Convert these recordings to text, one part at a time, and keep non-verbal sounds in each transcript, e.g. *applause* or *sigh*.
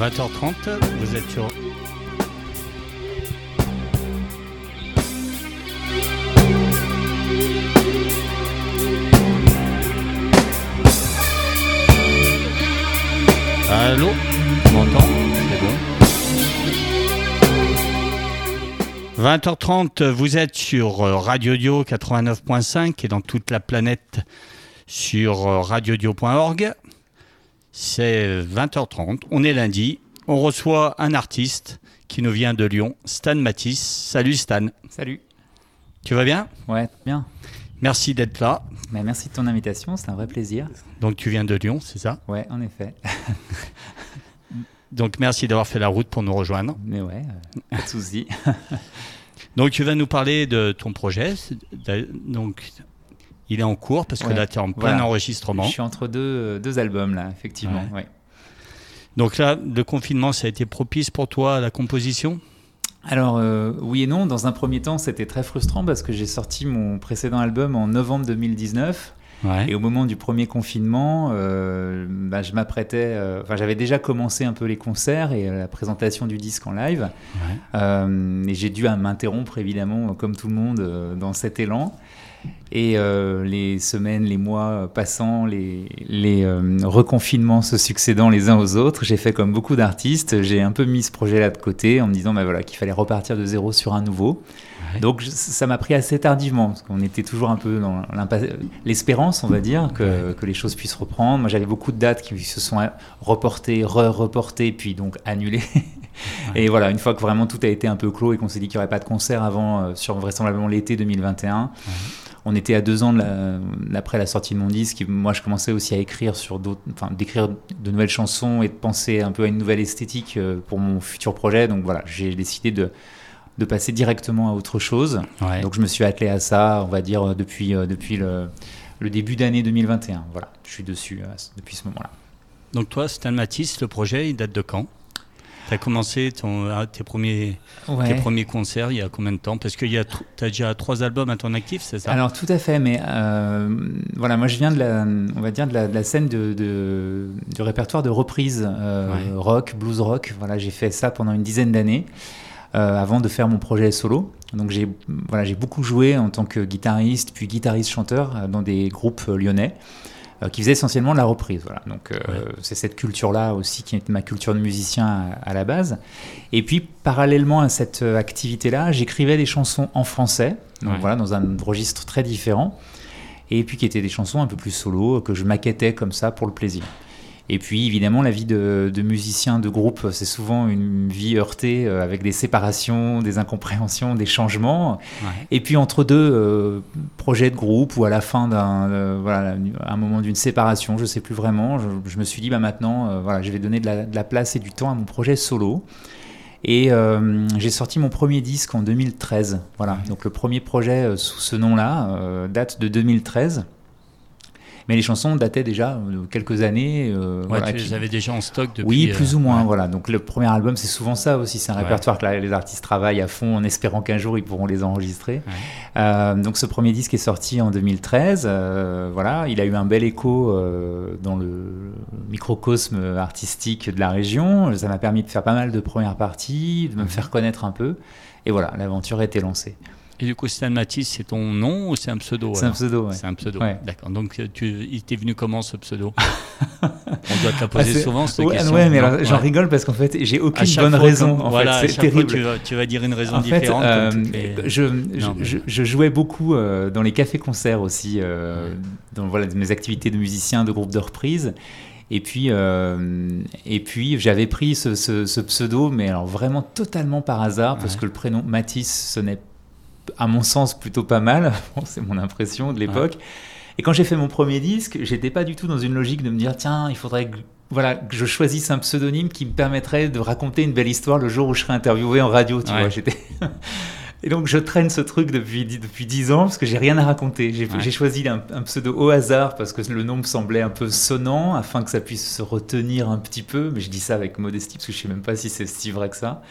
20h30, vous êtes sur. Allô Tu m'entends C'est bon. 20h30, vous êtes sur Radio Dio 89.5 et dans toute la planète sur radiodio.org. C'est 20h30, on est lundi, on reçoit un artiste qui nous vient de Lyon, Stan Matisse. Salut Stan. Salut. Tu vas bien? Ouais, bien. Merci d'être là. Mais merci de ton invitation, c'est un vrai plaisir. Donc tu viens de Lyon, c'est ça? Ouais, en effet. *laughs* Donc merci d'avoir fait la route pour nous rejoindre. Mais ouais, euh, pas de souci. *laughs* Donc tu vas nous parler de ton projet. Donc il est en cours parce que Ouais, là tu es en plein voilà. enregistrement. Je suis entre deux, deux albums là, effectivement. Ouais. ouais. Donc là, le confinement, ça a été propice pour toi à la composition? Alors euh, oui et non, dans un premier temps c'était très frustrant parce que j'ai sorti mon précédent album en novembre 2019 Ouais. et au moment du premier confinement, euh, bah, je m'apprêtais, euh, enfin j'avais déjà commencé un peu les concerts et euh, la présentation du disque en live Ouais. Euh, et j'ai dû euh, m'interrompre évidemment comme tout le monde euh, dans cet élan. Et euh, les semaines, les mois passant, les, les euh, reconfinements se succédant les uns aux autres, j'ai fait comme beaucoup d'artistes, j'ai un peu mis ce projet-là de côté en me disant bah, voilà, qu'il fallait repartir de zéro sur un nouveau. Ouais. Donc ça m'a pris assez tardivement, parce qu'on était toujours un peu dans l'espérance, on va dire, que, que les choses puissent reprendre. Moi j'avais beaucoup de dates qui se sont reportées, re-reportées, puis donc annulées. Et voilà, une fois que vraiment tout a été un peu clos et qu'on s'est dit qu'il n'y aurait pas de concert avant, euh, sur vraisemblablement l'été 2021, on était à deux ans de la- après la sortie de mon disque. Et moi, je commençais aussi à écrire sur d'autres, enfin, d'écrire de nouvelles chansons et de penser un peu à une nouvelle esthétique euh, pour mon futur projet. Donc voilà, j'ai décidé de, de passer directement à autre chose. Ouais. Donc je me suis attelé à ça, on va dire, euh, depuis, euh, depuis le, le début d'année 2021. Voilà, je suis dessus depuis ce moment-là. Donc toi, Stan Matisse, le projet, il date de quand? Tu as commencé ton, ah, tes, premiers, tes premiers concerts il y a combien de temps? Parce que tu as déjà trois albums à ton actif, c'est ça? Alors tout à fait, mais euh, voilà, moi je viens de la, on va dire de la, de la scène de, de- du répertoire de reprise euh, Ouais. rock, blues rock. Voilà, j'ai fait ça pendant une dizaine d'années euh, avant de faire mon projet solo. Donc j'ai voilà, beaucoup joué en tant que guitariste, puis guitariste-chanteur euh, dans des groupes lyonnais qui faisaient essentiellement de la reprise. Voilà, donc euh, Ouais. c'est cette culture-là aussi qui est ma culture de musicien à, à la base. Et puis parallèlement à cette euh, activité-là, j'écrivais des chansons en français, donc Ouais. voilà, dans un registre très différent, et puis qui étaient des chansons un peu plus solo, euh, que je maquettais comme ça pour le plaisir. Et puis évidemment, la vie de, de musicien de groupe, c'est souvent une vie heurtée euh, avec des séparations, des incompréhensions, des changements. Ouais. Et puis entre deux euh, projets de groupe ou à la fin d'un euh, voilà un moment d'une séparation, je sais plus vraiment, je, je me suis dit bah maintenant euh, voilà je vais donner de la, de la place et du temps à mon projet solo. Et j'ai sorti mon premier disque en 2013. Voilà, donc le premier projet sous ce nom-là date de 2013. Mais les chansons dataient déjà de quelques années. euh, Ouais, voilà, tu qui- les avais déjà en stock depuis. oui, plus euh, ou moins, ouais. voilà. Donc le premier album, c'est souvent ça aussi. C'est un Ouais. répertoire que les artistes travaillent à fond en espérant qu'un jour ils pourront les enregistrer. Euh, donc ce premier disque est sorti en 2013. euh, voilà, il a eu un bel écho euh, dans le microcosme artistique de la région. Ça m'a permis de faire pas mal de premières parties, de me faire connaître un peu. Et voilà, l'aventure a été lancée. Et du coup, Stan Matisse, c'est ton nom ou c'est un pseudo C'est un pseudo, ouais. C'est un pseudo. Ouais. D'accord. Donc, euh, tu, il t'est venu comment ce pseudo *laughs* On doit te la poser Ah, souvent cette Ouais, question. ouais, mais alors, j'en rigole parce qu'en fait, j'ai aucune bonne fois, raison. comme- en voilà, fait, c'est chaque fois, terrible. tu vas, tu vas dire une raison En fait, différente. euh, les- je, Non, je, mais- je- je jouais beaucoup euh, dans les cafés-concerts aussi, euh, dans voilà, mes activités de musicien, de groupe de reprise. Et puis, euh, et puis j'avais pris ce, ce- ce pseudo, mais alors vraiment totalement par hasard, parce Ouais. que le prénom Matisse sonnait, à mon sens, plutôt pas mal. *laughs* Bon, C'est mon impression de l'époque. Et quand j'ai fait mon premier disque, j'étais pas du tout dans une logique de me dire tiens, il faudrait que, voilà, que je choisisse un pseudonyme qui me permettrait de raconter une belle histoire le jour où je serai interviewé en radio. Tu Ouais. vois, j'étais *laughs* Et donc je traîne ce truc depuis, depuis 10 ans parce que j'ai rien à raconter. J'ai choisi un, pseudo au hasard parce que le nom me semblait un peu sonnant afin que ça puisse se retenir un petit peu. Mais je dis ça avec modestie parce que je sais même pas si c'est si vrai que ça.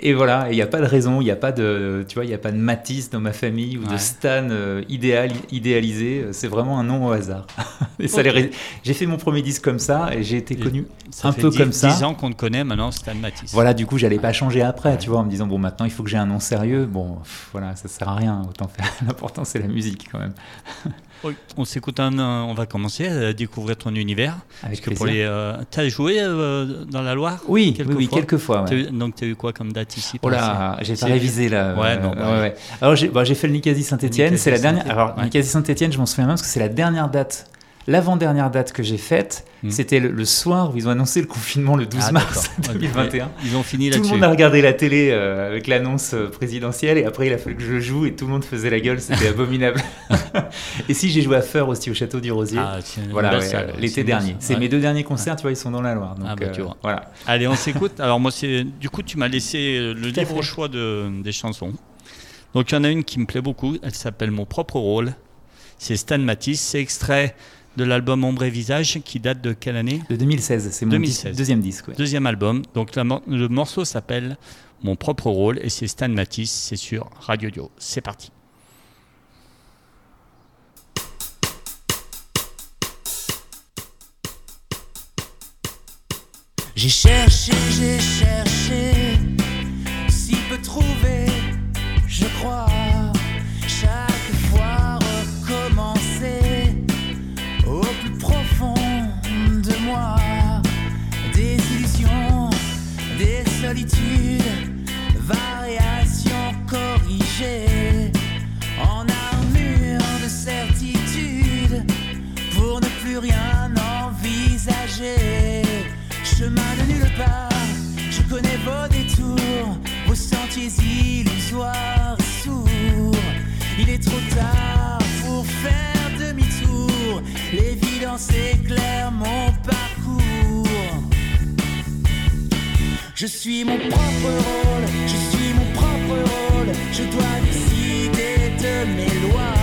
Et voilà, il n'y a pas de raison, il n'y a pas de, tu vois, il y a pas de Matisse dans ma famille ou de Stan euh, idéal, idéalisé. C'est vraiment un nom au hasard. *laughs* et ça j'ai fait mon premier disque comme ça et j'ai été connu un peu comme ça. 10 ans qu'on te connaît maintenant, Stan Matisse. Voilà, du coup, j'allais pas changer après, tu vois, en me disant bon, maintenant il faut que j'ai un nom sérieux. Bon, voilà, ça sert à rien, autant faire. *laughs* L'important, c'est la musique quand même. *laughs* on s'écoute un, on va commencer à découvrir ton univers. Avec que pour les, euh, as joué euh, dans la Loire? Oui, quelques oui, fois. quelques fois. donc tu as eu quoi comme date ici? Oh là, j'ai pas révisé là. Ouais, non, ouais, Alors j'ai bah, fait le Nicasie Saint-Etienne, c'est la dernière. Alors Nicasie Saint-Etienne, je m'en souviens même parce que c'est la dernière date L'avant-dernière date que j'ai faite, hmm. c'était le, soir où ils ont annoncé le confinement le 12 ah, mars 2021. *laughs* Ils ont fini là-dessus. Tout le monde a regardé la télé euh, avec l'annonce euh, présidentielle et après il a fallu que je joue et tout le monde faisait la gueule, c'était *laughs* abominable. et si j'ai joué à Feur aussi au château du Rosier, ah, voilà, l'été dernier. C'est mes deux derniers concerts, tu vois, ils sont dans la Loire. Donc, ah, bah, tu euh. Voilà. Allez, on s'écoute. Alors moi, c'est du coup, tu m'as laissé le libre choix de, des chansons. Donc il y en a une qui me plaît beaucoup. Elle s'appelle Mon propre rôle. C'est Stan Matisse. C'est extrait de l'album Ombre et Visage qui date de quelle année? De 2016, c'est mon deuxième disque. Deuxième album. Donc le morceau s'appelle Mon propre rôle et c'est Stan Matisse, c'est sur Radio Dio. C'est parti. J'ai cherché, j'ai cherché, si peut trouver, je crois. Variation corrigée en armure de certitude pour ne plus rien envisager. Chemin de nulle part, je connais vos détours, vos sentiers illusoires sourds. Il est trop tard pour faire demi-tour, l'évidence éclaire mon Je suis mon propre rôle, je suis mon propre rôle, je dois décider de mes lois.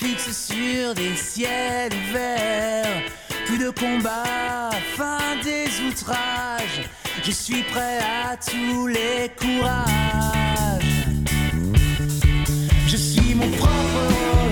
Fixe sur des ciels verts. Plus de combat, fin des outrages. Je suis prêt à tous les courages. Je suis mon propre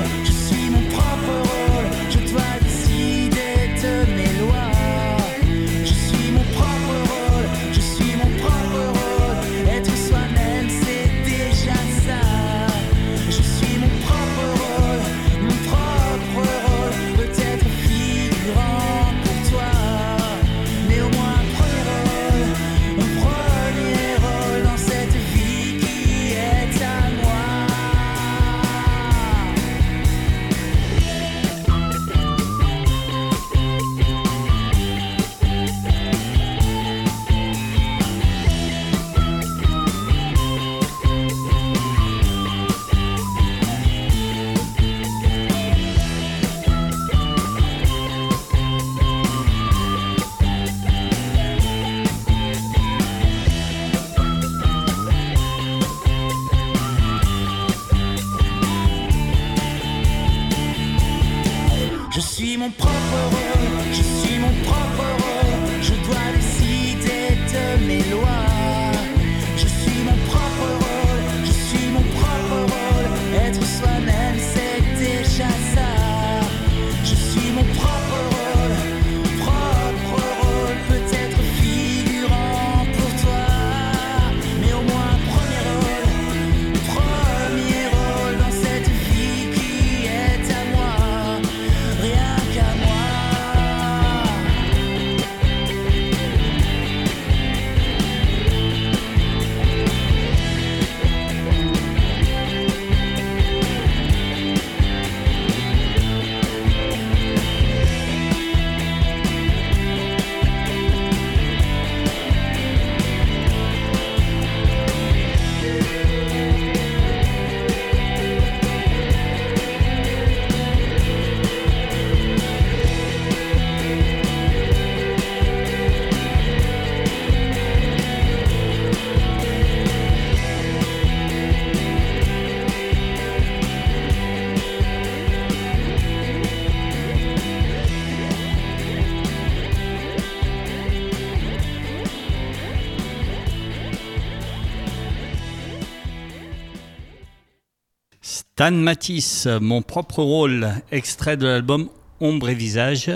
Stan Matisse, mon propre rôle, extrait de l'album Ombre et Visage,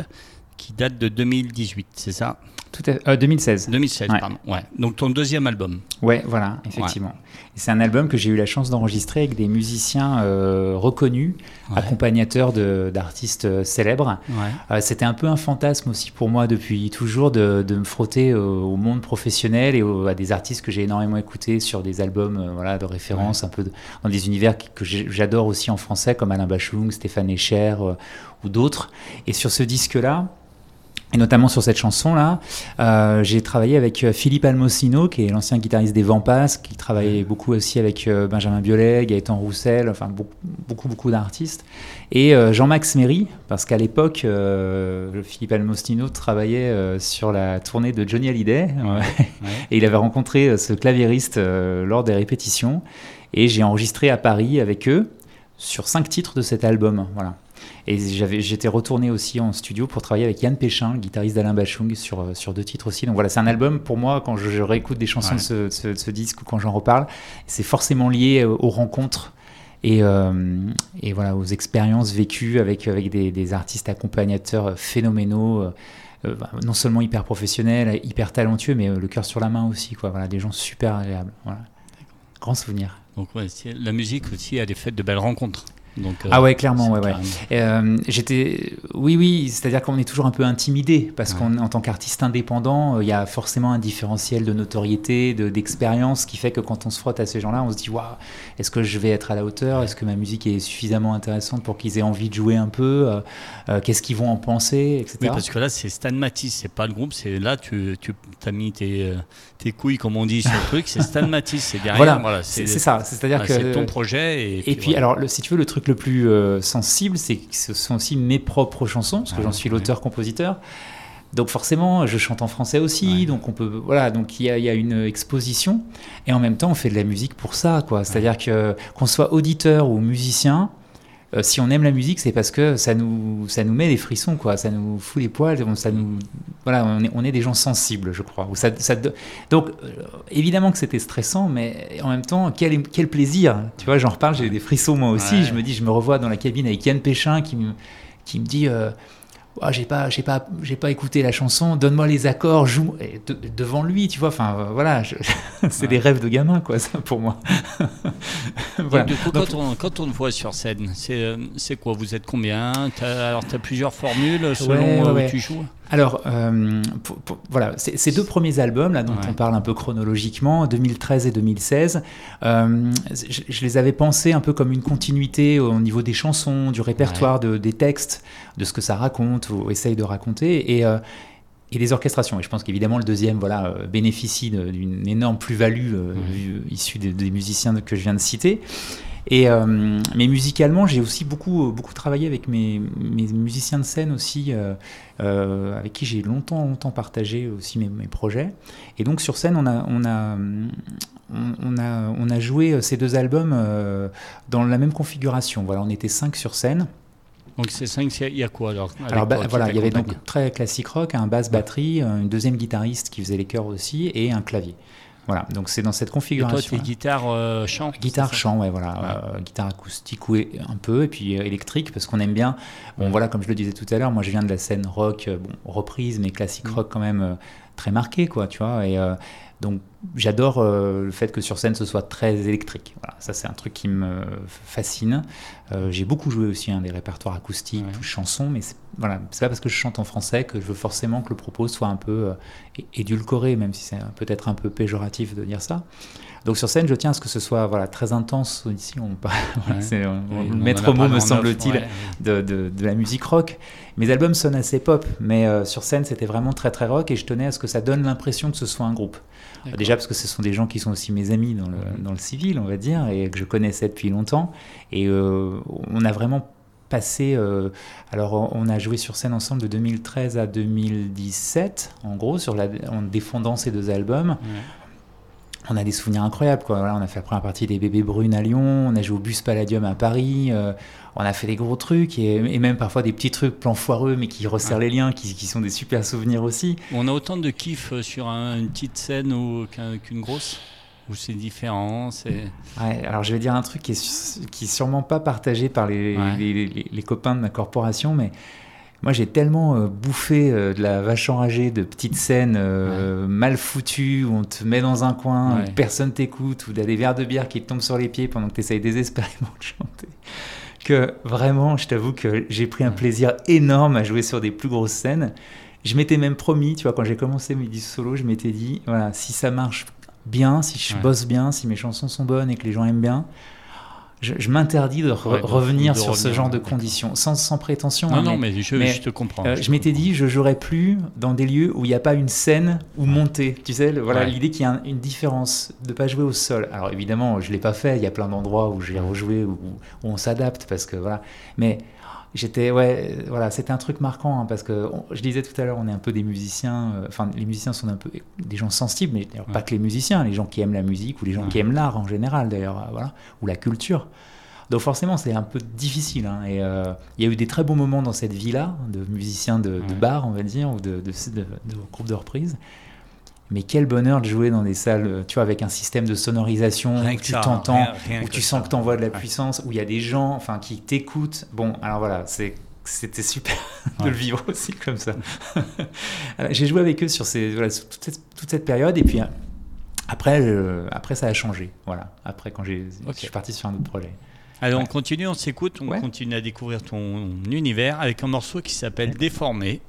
qui date de 2018, c'est ça? Tout à, 2016. 2016, Ouais. pardon. Ouais. Donc ton deuxième album. Ouais, voilà, effectivement. C'est un album que j'ai eu la chance d'enregistrer avec des musiciens euh, reconnus, Ouais. accompagnateurs d'artistes euh, célèbres. Euh, C'était un peu un fantasme aussi pour moi depuis toujours de, de me frotter au, monde professionnel et au- à des artistes que j'ai énormément écoutés sur des albums euh, voilà, de référence, un peu de- dans des univers que j'adore aussi en français, comme Alain Bachung, Stéphane Echer euh, ou d'autres. Et sur ce disque-là, et notamment sur cette chanson-là, euh, j'ai travaillé avec euh, Philippe Almosino, qui est l'ancien guitariste des Vampas, qui travaillait beaucoup aussi avec euh, Benjamin Biolay, Gaëtan Roussel, enfin beaucoup, beaucoup, beaucoup d'artistes. Et euh, Jean-Max Méry, parce qu'à l'époque, Philippe Almosino travaillait sur la tournée de Johnny Hallyday, *laughs* et il avait rencontré ce claviériste lors des répétitions. Et j'ai enregistré à Paris avec eux sur cinq titres de cet album. Voilà. Et j'étais retourné aussi en studio pour travailler avec Yann Péchin, le guitariste d'Alain Bachung, sur, euh, sur deux titres aussi. Donc voilà, c'est un album pour moi, quand je, je réécoute des chansons Ouais. de, ce, de ce- de ce disque ou quand j'en reparle, c'est forcément lié euh, aux rencontres et, euh, et voilà, aux expériences vécues avec, avec des, des artistes accompagnateurs phénoménaux. euh, bah, non seulement hyper professionnels, hyper talentueux, mais le cœur sur la main aussi. Quoi. Voilà, des gens super agréables. Voilà. Grand souvenir. Donc ouais, la musique aussi, elle est faite de belles rencontres. Donc, euh, Ah ouais, clairement, ouais, ouais. Euh, J'étais, oui, oui, c'est-à-dire qu'on est toujours un peu intimidé parce Ouais. qu'en en tant qu'artiste indépendant, euh, il y a forcément un différentiel de notoriété, de- d'expérience qui fait que quand on se frotte à ces gens-là, on se dit waouh, est-ce que je vais être à la hauteur? Est-ce que ma musique est suffisamment intéressante pour qu'ils aient envie de jouer un peu? Euh, Qu'est-ce qu'ils vont en penser, etc. Oui, parce que là, c'est Stan Matisse, c'est pas le groupe, c'est là, tu, tu as mis tes, tes couilles, comme on dit sur le truc, c'est Stan Matisse, c'est derrière. Voilà, Voilà, c'est ça. C'est-à-dire que c'est ton projet. Et, Et puis, voilà. alors, le- si tu veux, le truc le plus euh, sensible, c'est que ce sont aussi mes propres chansons, parce que Ah, j'en suis ouais. l'auteur-compositeur. Donc forcément, je chante en français aussi, Ouais. donc on peut, voilà, donc il y y a une exposition, et en même temps, on fait de la musique pour ça, quoi. C'est-à-dire que qu'on soit auditeur ou musicien, euh, si on aime la musique, c'est parce que ça nous, ça nous met des frissons, quoi. Ça nous fout les poils, on- ça nous, voilà, on est, on est des gens sensibles, je crois. Ou ça, ça- donc euh, évidemment que c'était stressant, mais en même temps, quel, quel plaisir. Tu vois, j'en reparle, j'ai des frissons moi aussi. Ouais. Je me dis, je me revois dans la cabine avec Yann Péchin qui me, qui me dit. euh, Ah, j'ai pas, j'ai pas, j'ai pas écouté la chanson. Donne-moi les accords, joue et de- devant lui, tu vois. Enfin, euh, voilà, je- *laughs* c'est Ouais. des rêves de gamin, quoi, ça pour moi. *laughs* voilà. Du coup, Donc, quand, on, quand on te voit sur scène, c'est euh, quoi? Vous êtes combien? Alors, tu as plusieurs formules selon Ouais, ouais, euh, où tu joues? Alors, euh, pour- pour- voilà, ces deux premiers albums, là, dont Ouais. on parle un peu chronologiquement, 2013 et 2016, euh, je, je les avais pensés un peu comme une continuité au niveau des chansons, du répertoire, de- des textes, de ce que ça raconte ou essaye de raconter. Et. euh, et les orchestrations. Et je pense qu'évidemment, le deuxième voilà, bénéficie d'une énorme plus-value euh, vue- issue des, des musiciens que je viens de citer. Et, euh, mais musicalement, j'ai aussi beaucoup, beaucoup travaillé avec mes, mes musiciens de scène aussi, euh, euh, avec qui j'ai longtemps, longtemps partagé aussi mes, mes projets. Et donc sur scène, on a, on a, on, a, on a joué ces deux albums euh, dans la même configuration. Voilà, on était cinq sur scène. Donc, c'est 5, il y a quoi alors Alors bah, quoi voilà, il y avait donc très classique rock, un basse batterie, une deuxième guitariste qui faisait les chœurs aussi, et un clavier. Voilà, donc c'est dans cette Et toi, configuration. tu es guitare, euh, chant Guitare, chant, ouais, voilà. euh, guitare acoustique ou un peu, et puis euh, électrique, parce qu'on aime bien. Bon, voilà, comme je le disais tout à l'heure, moi je viens de la scène rock, euh, bon, reprise, mais classique Mm. rock quand même très marqué, quoi, tu vois. Et donc j'adore euh, le fait que sur scène ce soit très électrique. Voilà, ça c'est un truc qui me fascine. Euh, J'ai beaucoup joué aussi hein, des répertoires acoustiques, Ouais. chansons, mais c'est voilà, c'est pas parce que je chante en français que je veux forcément que le propos soit un peu euh, édulcoré, même si c'est peut-être un peu péjoratif de dire ça. Donc sur scène, je tiens à ce que ce soit voilà, très intense. Ici, on, voilà, Ouais. c'est on maître mot, me semble-t-il, ouais. de, de- de la musique rock. Mes albums sonnent assez pop, mais sur scène, c'était vraiment très très rock et je tenais à ce que ça donne l'impression que ce soit un groupe. Déjà parce que ce sont des gens qui sont aussi mes amis dans le, Mhm. dans le civil, on va dire, et que je connaissais depuis longtemps. Et euh, on a vraiment passé. euh, alors, on a joué sur scène ensemble de 2013 à 2017, en gros, sur la, en défendant ces deux albums. On a des souvenirs incroyables. Quoi. Voilà, on a fait la première partie des Bébés Brunes à Lyon, on a joué au Bus Palladium à Paris, euh, on a fait des gros trucs et, et même parfois des petits trucs, plans foireux, mais qui resserrent les liens, qui, qui sont des super souvenirs aussi. On a autant de kiff euh, sur un- une petite scène ou qu'une grosse? Ou c'est différent. Ouais, alors je vais dire un truc qui est, qui est sûrement pas partagé par les, Ouais. les, les- les copains de ma corporation, mais moi j'ai tellement euh, bouffé euh, de la vache enragée de petites scènes euh, mal foutues où on te met dans un coin, où personne t'écoute, où t'as des verres de bière qui te tombent sur les pieds pendant que tu essayes désespérément de chanter. Que vraiment, je t'avoue que j'ai pris un Ouais. plaisir énorme à jouer sur des plus grosses scènes. Je m'étais même promis, tu vois, quand j'ai commencé mes disques solo, je m'étais dit, voilà, si ça marche bien, si je Ouais. bosse bien, si mes chansons sont bonnes et que les gens aiment bien, je, je m'interdis de re- Ouais, de- revenir de sur ce genre de conditions, sans, sans prétention. Non, hein, non, mais, mais je, mais, je te comprends. euh, je m'étais dit, je jouerai plus dans des lieux où il n'y a pas une scène où monter. Tu sais, voilà Ouais. l'idée qu'il y a un- une différence, de pas jouer au sol. Alors évidemment, je l'ai pas fait. Il y a plein d'endroits où j'ai rejoué où, où on s'adapte parce que voilà. Mais j'étais ouais, euh, voilà, c'était un truc marquant hein, parce que on- je disais tout à l'heure, on est un peu des musiciens. euh, Enfin, les musiciens sont un peu des gens sensibles, mais d'ailleurs pas que les musiciens, les gens qui aiment la musique ou les gens Ouais. qui aiment l'art en général d'ailleurs, euh, voilà, ou la culture. Donc forcément, c'est un peu difficile. hein, et euh, il y a eu des très bons moments dans cette vie-là, de musiciens de, bar, on va dire, ou de, de, de, de groupes de reprise. Mais quel bonheur de jouer dans des salles, euh, tu vois, avec un système de sonorisation Rien où tu t'entends, où tu ça. sens que tu envoies de la puissance, où il y a des gens, enfin, qui t'écoutent. Bon, alors voilà, c'est c'était super *laughs* de Ouais. le vivre aussi comme ça. *laughs* J'ai joué avec eux sur ces, voilà, sur toute, cette, toute cette période et puis euh, après, euh, après ça a changé. Voilà. Après quand j'ai, je suis parti sur un autre projet. Allez, on continue, on s'écoute, on Ouais. continue à découvrir ton univers avec un morceau qui s'appelle Déformé,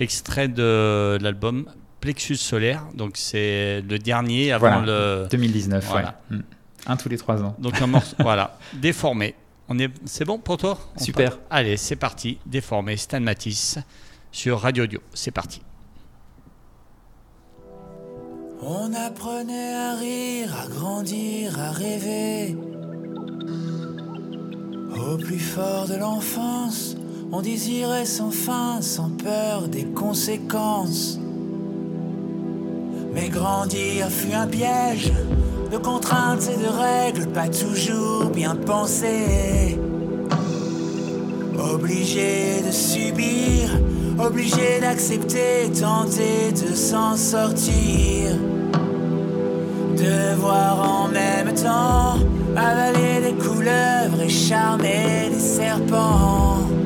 extrait de l'album Plexus Solaire. Donc c'est le dernier avant Voilà. le. 2019, Voilà. ouais. Mm. Un tous les trois ans. Donc un morceau, *laughs* voilà, Déformé. On est, c'est bon pour toi? On Super. part Allez, c'est parti. Déformé, Stan Matisse sur Radio Audio. C'est parti. On apprenait à rire, à grandir, à rêver. Au plus fort de l'enfance, on désirait sans fin, sans peur des conséquences. Mais grandir fut un piège de contraintes et de règles pas toujours bien pensées. Obligé de subir, obligé d'accepter, tenter de s'en sortir. Devoir en même temps avaler des couleuvres et charmer des serpents.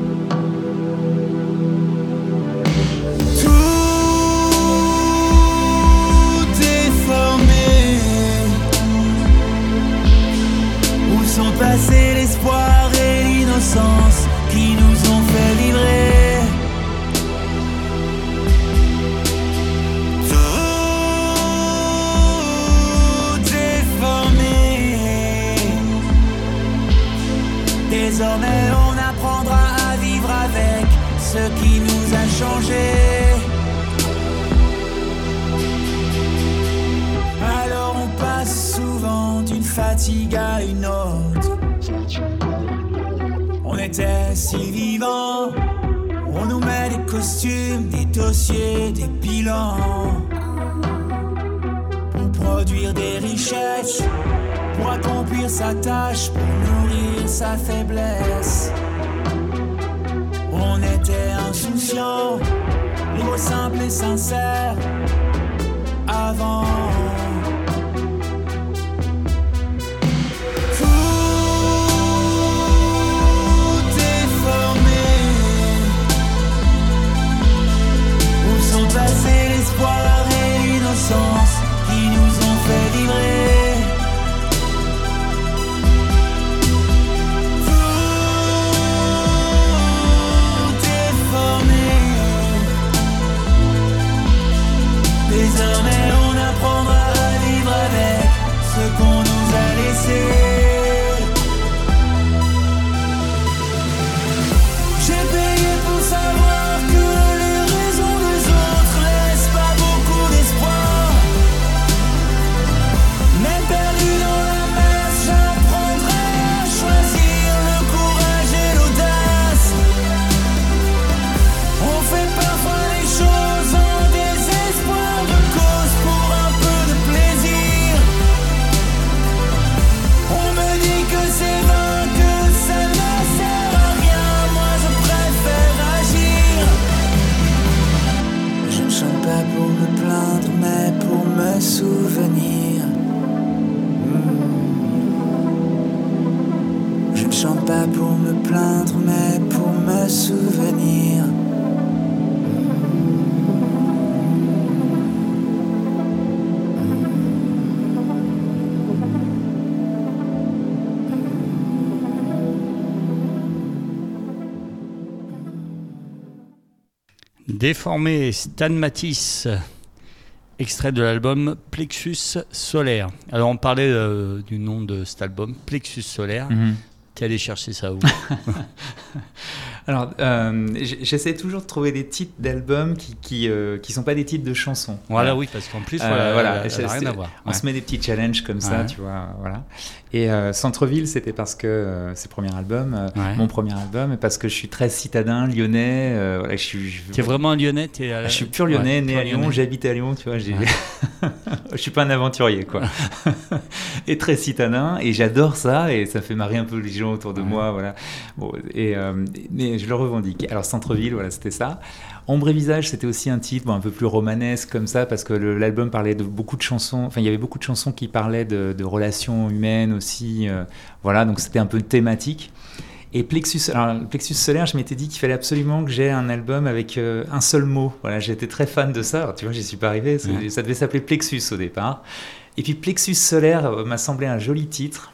Nourrir Déformé Stan Matisse, extrait de l'album Plexus Solaire. Alors on parlait euh, du nom de cet album, Plexus Solaire. Mhm. T'es allé chercher ça où *laughs* Alors, euh, j'essaie toujours de trouver des titres d'albums qui qui, euh, qui sont pas des titres de chansons. Voilà, oui, parce qu'en plus, Euh, voilà, voilà, elle a- elle a c'est- rien à voir. On Ouais. se met des petits challenges comme ça, Ouais. tu vois, voilà. Et Centreville, c'était parce que c'est premier album, Ouais. mon premier album, et parce que je suis très citadin, lyonnais. voilà, je suis. je- T'es vraiment un Lyonnais la- Ah, je suis pur lyonnais, né pur à Lyon, j'habite à Lyon, tu vois. *laughs* je suis pas un aventurier, quoi. *laughs* et très citadin, et j'adore ça, et ça fait marrer un peu les gens autour de moi, voilà. Bon, et, mais je le revendique. Alors Centreville, voilà, c'était ça. Ombre et visage, c'était aussi un titre bon, un peu plus romanesque comme ça, parce que l'album parlait de beaucoup de chansons. Enfin, il y avait beaucoup de chansons qui parlaient de, de relations humaines aussi. euh, voilà, donc c'était un peu thématique. Et Plexus, alors, le Plexus solaire, je m'étais dit qu'il fallait absolument que j'ai un album avec euh, un seul mot. Voilà, j'étais très fan de ça. Alors, tu vois, j'y suis pas arrivé. Ouais. Ça devait s'appeler Plexus au départ. Et puis Plexus solaire euh, m'a semblé un joli titre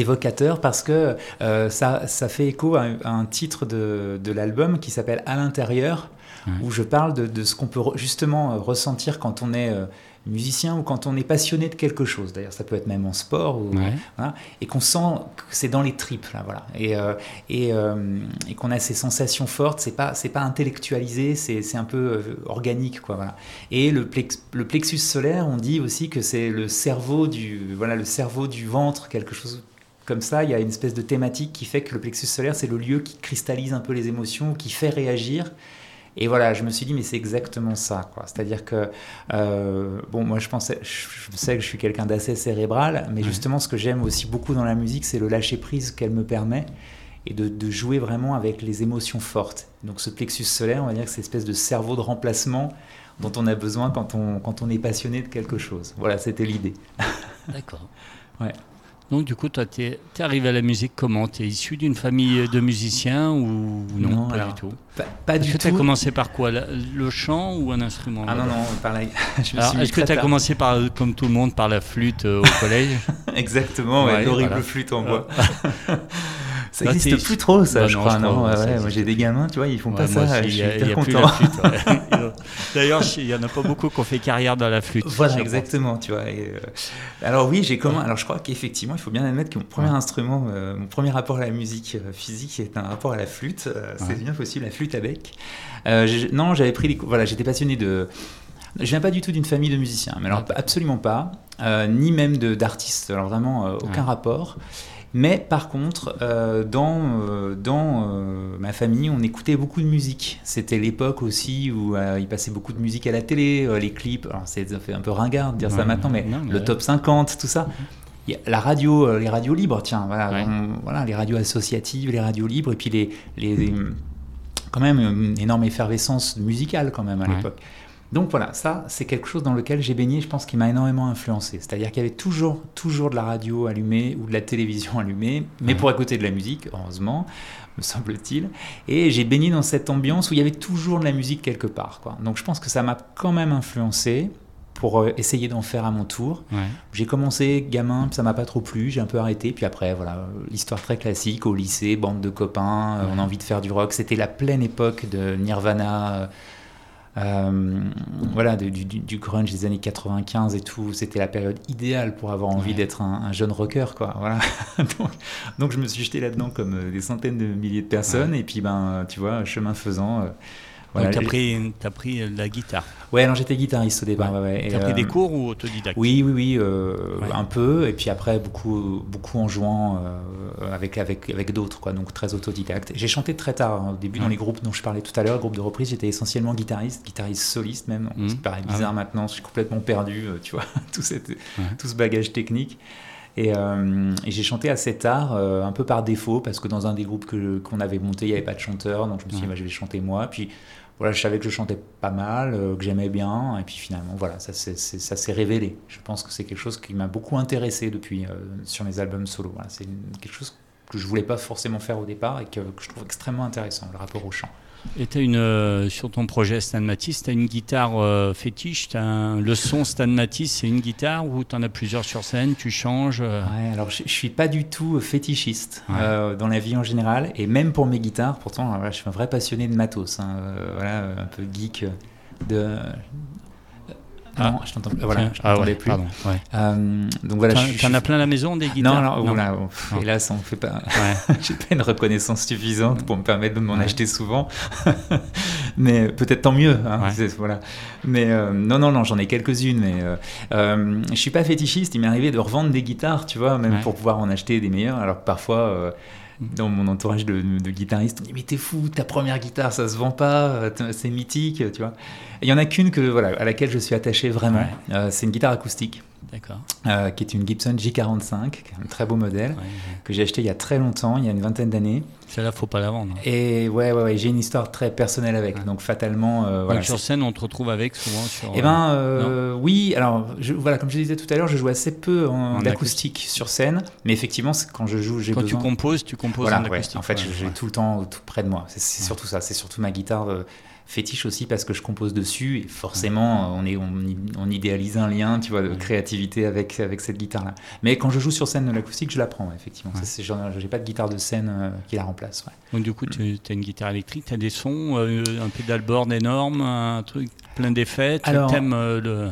évocateur parce que euh, ça, ça fait écho à, un- à un titre de, de l'album qui s'appelle À l'intérieur, où je parle de, de ce qu'on peut justement euh, ressentir quand on est euh, musicien ou quand on est passionné de quelque chose. D'ailleurs, ça peut être même en sport ou, Ouais. voilà, et qu'on sent que c'est dans les tripes là, voilà, et, euh, et, euh, et qu'on a ces sensations fortes. C'est pas c'est pas intellectualisé, c'est c'est un peu euh, organique quoi, voilà. Et le, plex- le plexus solaire, on dit aussi que c'est le cerveau du voilà le cerveau du ventre, quelque chose comme ça. Il y a une espèce de thématique qui fait que le plexus solaire, c'est le lieu qui cristallise un peu les émotions, qui fait réagir. Et voilà, je me suis dit, mais c'est exactement ça. C'est-à-dire que, euh, bon, moi je, pensais, je, je sais que je suis quelqu'un d'assez cérébral, mais Ouais. justement, ce que j'aime aussi beaucoup dans la musique, c'est le lâcher-prise qu'elle me permet et de, de jouer vraiment avec les émotions fortes. Donc ce plexus solaire, on va dire que c'est espèce de cerveau de remplacement dont on a besoin quand on, quand on est passionné de quelque chose. Voilà, c'était l'idée. D'accord. *laughs* Ouais. Donc du coup, toi, t'es es arrivé à la musique comment? T'es issu d'une famille de musiciens ou non, Non, Pas alors, du tout. Pas, pas du que tu as tout. commencé par quoi? La- Le chant ou un instrument? Ah non, non, par *laughs* mis est-ce que tu as commencé par, comme tout le monde, par la flûte euh, au collège? *laughs* Exactement, ouais, Ouais, l'horrible voilà. flûte en bois. *laughs* ça n'existe plus trop, ça, Bah je non, crois. je crois, non, ouais, ça ouais, existe moi j'ai des gamins, tu vois, ils font Ouais, pas ça. aussi, je suis y a- y a content. *laughs* D'ailleurs, il y en a pas beaucoup qui ont fait carrière dans la flûte. Voilà, exactement, tu vois. et, euh, alors oui, j'ai comment Alors je crois qu'effectivement, il faut bien admettre que mon premier instrument, euh, mon premier rapport à la musique euh, physique est un rapport à la flûte. C'est bien possible, la flûte à bec. Non, j'avais pris les cours- Voilà, j'étais passionné de. Je viens pas du tout d'une famille de musiciens, mais alors absolument pas, euh, ni même de- d'artistes. Alors vraiment euh, aucun Ouais. rapport. Mais par contre, euh, dans, euh, dans euh, ma famille, on écoutait beaucoup de musique. C'était l'époque aussi où il passait beaucoup de musique à la télé, les clips. Alors c'est un peu ringard de dire ça maintenant, mais non, mais le ouais. top 50, tout ça. Y a la radio, les radios libres, tiens, voilà, Ouais. on- voilà, les radios associatives, les radios libres, et puis les, les, quand même une énorme effervescence musicale quand même à l'époque. Donc voilà, ça c'est quelque chose dans lequel j'ai baigné, je pense qui m'a énormément influencé. C'est-à-dire qu'il y avait toujours, toujours de la radio allumée ou de la télévision allumée, mais Ouais. pour écouter de la musique, heureusement, me semble-t-il. Et j'ai baigné dans cette ambiance où il y avait toujours de la musique quelque part. Quoi. Donc je pense que ça m'a quand même influencé pour euh, essayer d'en faire à mon tour. Ouais. J'ai commencé gamin, puis ça m'a pas trop plu, j'ai un peu arrêté, puis après voilà, euh, l'histoire très classique au lycée, bande de copains, euh, on a envie de faire du rock, c'était la pleine époque de Nirvana, euh, euh, voilà, du, du- du grunge des années 95 et tout, c'était la période idéale pour avoir envie Ouais. d'être un, un jeune rocker quoi, voilà. *laughs* donc, donc je me suis jeté là-dedans comme euh, des centaines de milliers de personnes, et puis ben tu vois, chemin faisant. Euh, voilà, Donc, tu as pris, t'as pris la guitare. Ouais, non, j'étais guitariste au départ. ouais, ouais, Tu as pris euh, des cours ou autodidacte? Oui, oui, oui, euh, Ouais. un peu, et puis après beaucoup, beaucoup en jouant euh, avec, avec, avec d'autres, quoi, donc très autodidacte. J'ai chanté très tard, hein, au début dans les groupes dont je parlais tout à l'heure, groupe de reprise, j'étais essentiellement guitariste, guitariste soliste même, ça paraît Ah bizarre maintenant, je suis complètement perdu, euh, tu vois, *laughs* tout, cette- tout ce bagage technique. Et, euh, et j'ai chanté assez tard, euh, un peu par défaut, parce que dans un des groupes qu'on avait monté, il n'y avait pas de chanteur, donc je me suis dit, Ouais. bah, je vais chanter moi. Puis voilà, je savais que je chantais pas mal, euh, que j'aimais bien, et puis finalement, voilà, ça s'est- révélé. Je pense que c'est quelque chose qui m'a beaucoup intéressé depuis euh, sur mes albums solo. C'est quelque chose que je voulais pas forcément faire au départ et que je trouve extrêmement intéressant, le rapport au chant. Et as une, euh, sur ton projet Stan Matisse, tu as une guitare euh, fétiche as un, Le son Stan Matisse, c'est une guitare ou tu en as plusieurs sur scène Tu changes euh ouais, alors je, ne suis pas du tout fétichiste dans la vie en général, et même pour mes guitares, pourtant je suis un vrai passionné de matos, hein, voilà, un peu geek de, ah. Non, je t'entends voilà, je ah ouais, plus. Pardon, ouais. euh, donc voilà, tu en as plein à la maison des guitares Non, non, non. hélas, on fait pas. *laughs* J'ai pas une reconnaissance suffisante pour me permettre de m'en acheter souvent, *laughs* mais peut-être tant mieux. Hein, voilà. Mais euh, non, non, non, j'en ai quelques-unes, mais euh, euh, je suis pas fétichiste. Il m'est arrivé de revendre des guitares, tu vois, même pour pouvoir en acheter des meilleures. Alors que parfois dans mon entourage de, de guitaristes, on dit mais t'es fou, ta première guitare ça se vend pas, c'est mythique, tu vois. Il y en a qu'une que voilà à laquelle je suis attaché vraiment. Euh, c'est une guitare acoustique. D'accord. Euh, qui est une Gibson J45, qui est un très beau modèle, que j'ai acheté il y a très longtemps, il y a une vingtaine d'années. Celle-là, faut pas la vendre. Et ouais, ouais, ouais j'ai une histoire très personnelle avec. Donc fatalement. Euh, voilà, sur scène, on te retrouve avec souvent sur. Eh ben, euh, oui. Alors, je, voilà, comme je disais tout à l'heure, je joue assez peu en, acoustique sur scène, mais effectivement, quand je joue, j'ai besoin. Quand tu composes, tu composes en acoustique. en fait, j'ai tout le temps tout près de moi. C'est surtout ça. C'est surtout ma guitare fétiche aussi parce que je compose dessus et forcément on, est, on, idéalise un lien tu vois, de créativité avec, avec cette guitare-là. Mais quand je joue sur scène de l'acoustique, je la prends, effectivement. Je n'ai pas de guitare de scène euh, qui la remplace. Donc du coup, tu as une guitare électrique, tu as des sons, euh, un pédalboard énorme, un truc plein d'effets, tu aimes, euh,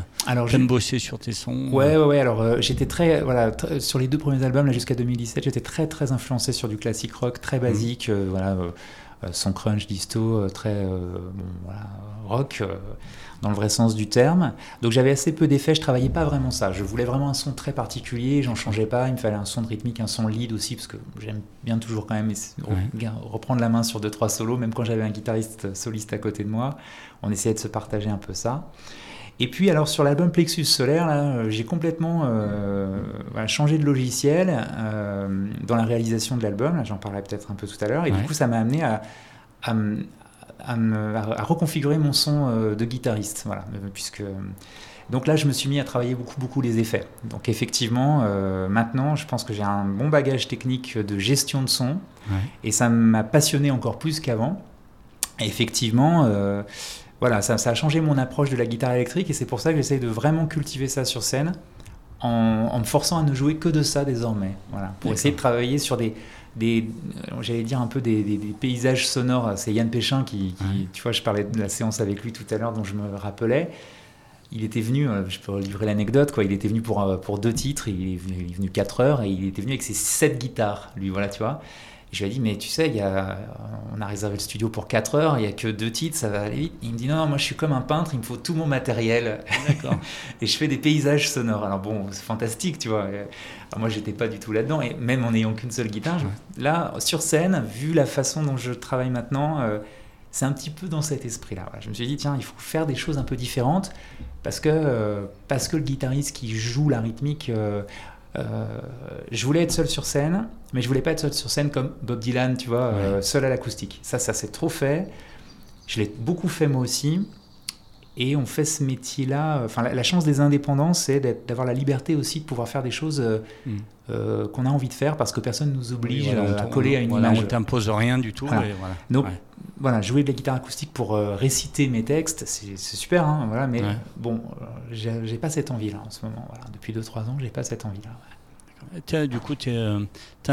bosser sur tes sons Ouais, ouais, ouais. Alors j'étais très, voilà, sur les deux premiers albums, là jusqu'à 2017, j'étais très très influencé sur du classique rock, très mmh. basique, voilà euh, son crunch disto euh, très euh, rock dans le vrai sens du terme. Donc j'avais assez peu d'effets, je travaillais pas vraiment ça. Je voulais vraiment un son très particulier, j'en changeais pas. Il me fallait un son de rythmique, un son lead aussi, parce que j'aime bien toujours quand même reprendre la main sur deux trois solos, même quand j'avais un guitariste soliste à côté de moi. On essayait de se partager un peu ça. Et puis alors sur l'album Plexus Solaire, euh, j'ai complètement euh, changé de logiciel euh, dans la réalisation de l'album. J'en parlerai peut-être un peu tout à l'heure. Et du coup, ça m'a amené à, à, à, reconfigurer mon son de guitariste. Voilà, puisque donc là, je me suis mis à travailler beaucoup, beaucoup les effets. Donc effectivement, maintenant, je pense que j'ai un bon bagage technique de gestion de son, et ça m'a passionné encore plus qu'avant. Effectivement voilà, ça, a changé mon approche de la guitare électrique et c'est pour ça que j'essaye de vraiment cultiver ça sur scène en, me forçant à ne jouer que de ça désormais. Voilà, pour essayer de travailler sur des, des euh, j'allais dire un peu des, paysages sonores. C'est Yann Péchin qui, tu vois, je parlais de la séance avec lui tout à l'heure dont je me rappelais. Il était venu, euh, je peux livrer l'anecdote, quoi. Il était venu pour, euh, pour deux titres, il est, venu, il est venu quatre heures et il était venu avec ses sept guitares, lui, voilà, tu vois je lui ai dit, mais tu sais, il y a, on a réservé le studio pour 4 heures, il n'y a que deux titres, ça va aller vite. Il me dit, non, moi je suis comme un peintre, il me faut tout mon matériel. D'accord. *laughs* et je fais des paysages sonores. Alors bon, c'est fantastique, tu vois. Alors moi, j'étais pas du tout là-dedans, et même en n'ayant qu'une seule guitare, là, sur scène, vu la façon dont je travaille maintenant, euh, c'est un petit peu dans cet esprit-là. Je me suis dit, tiens, il faut faire des choses un peu différentes, parce que, euh, parce que le guitariste qui joue la rythmique. Euh, euh, je voulais être seul sur scène, mais je voulais pas être seul sur scène comme Bob Dylan, tu vois, euh, seul à l'acoustique. Ça, ça s'est trop fait. Je l'ai beaucoup fait moi aussi. Et on fait ce métier-là. Enfin, la, chance des indépendants, c'est d'avoir la liberté aussi de pouvoir faire des choses euh, mm. qu'on a envie de faire parce que personne nous oblige à coller à une image. On t'impose rien du tout. Voilà. Donc, voilà, jouer de la guitare acoustique pour réciter mes textes, c'est super, hein, voilà, mais bon, j'ai pas cette envie-là en ce moment. Voilà. Depuis 2-3 ans, j'ai pas cette envie-là. Tiens, du coup, tu es,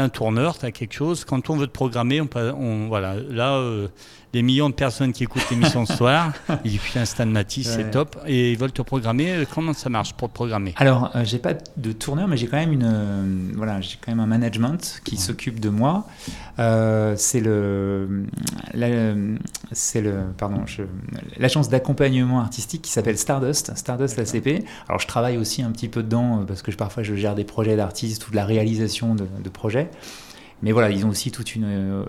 un tourneur, tu as quelque chose. Quand on veut te programmer, on, on voilà, là, euh, des millions de personnes qui écoutent l'émission ce soir. *laughs* Ils disent putain, Stan Matisse, c'est top. Et ils veulent te programmer. Euh, comment ça marche pour te programmer? Alors, euh, j'ai pas de tourneur, mais j'ai quand même une, euh, voilà, j'ai quand même un management qui s'occupe de moi. c'est le, c'est le, pardon, l'agence d'accompagnement artistique qui s'appelle Stardust, Stardust ACP. Alors, je travaille aussi un petit peu dedans parce que je, parfois je gère des projets d'artistes ou de la réalisation de, de projets. Mais voilà, ils ont aussi toute une. Euh,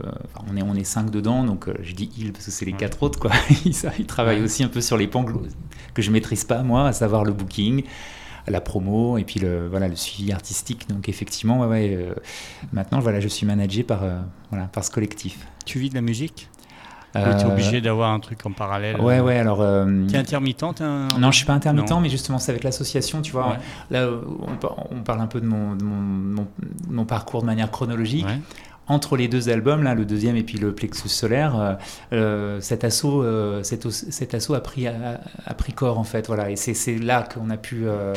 on, est, on est cinq dedans, donc euh, je dis ils parce que c'est les quatre autres, quoi. *laughs* ils, ils, travaillent aussi un peu sur les pans que je maîtrise pas, moi, à savoir le booking, la promo et puis le, voilà, le suivi artistique. Donc effectivement, ouais, ouais, euh, maintenant, voilà, je suis managé par, voilà, par ce collectif. Tu vis de la musique? Tu es obligé d'avoir un truc en parallèle Ouais, ouais, alors. tu es intermittent Non, je suis pas intermittent, mais justement, c'est avec l'association, tu vois. Là, on, parle un peu de mon, mon, mon, parcours de manière chronologique. entre les deux albums, là, le deuxième et puis le Plexus solaire, euh, euh, cet assaut, euh, cet, cet assaut a pris, a, a pris corps en fait. Voilà, et c'est c'est là qu'on a pu euh,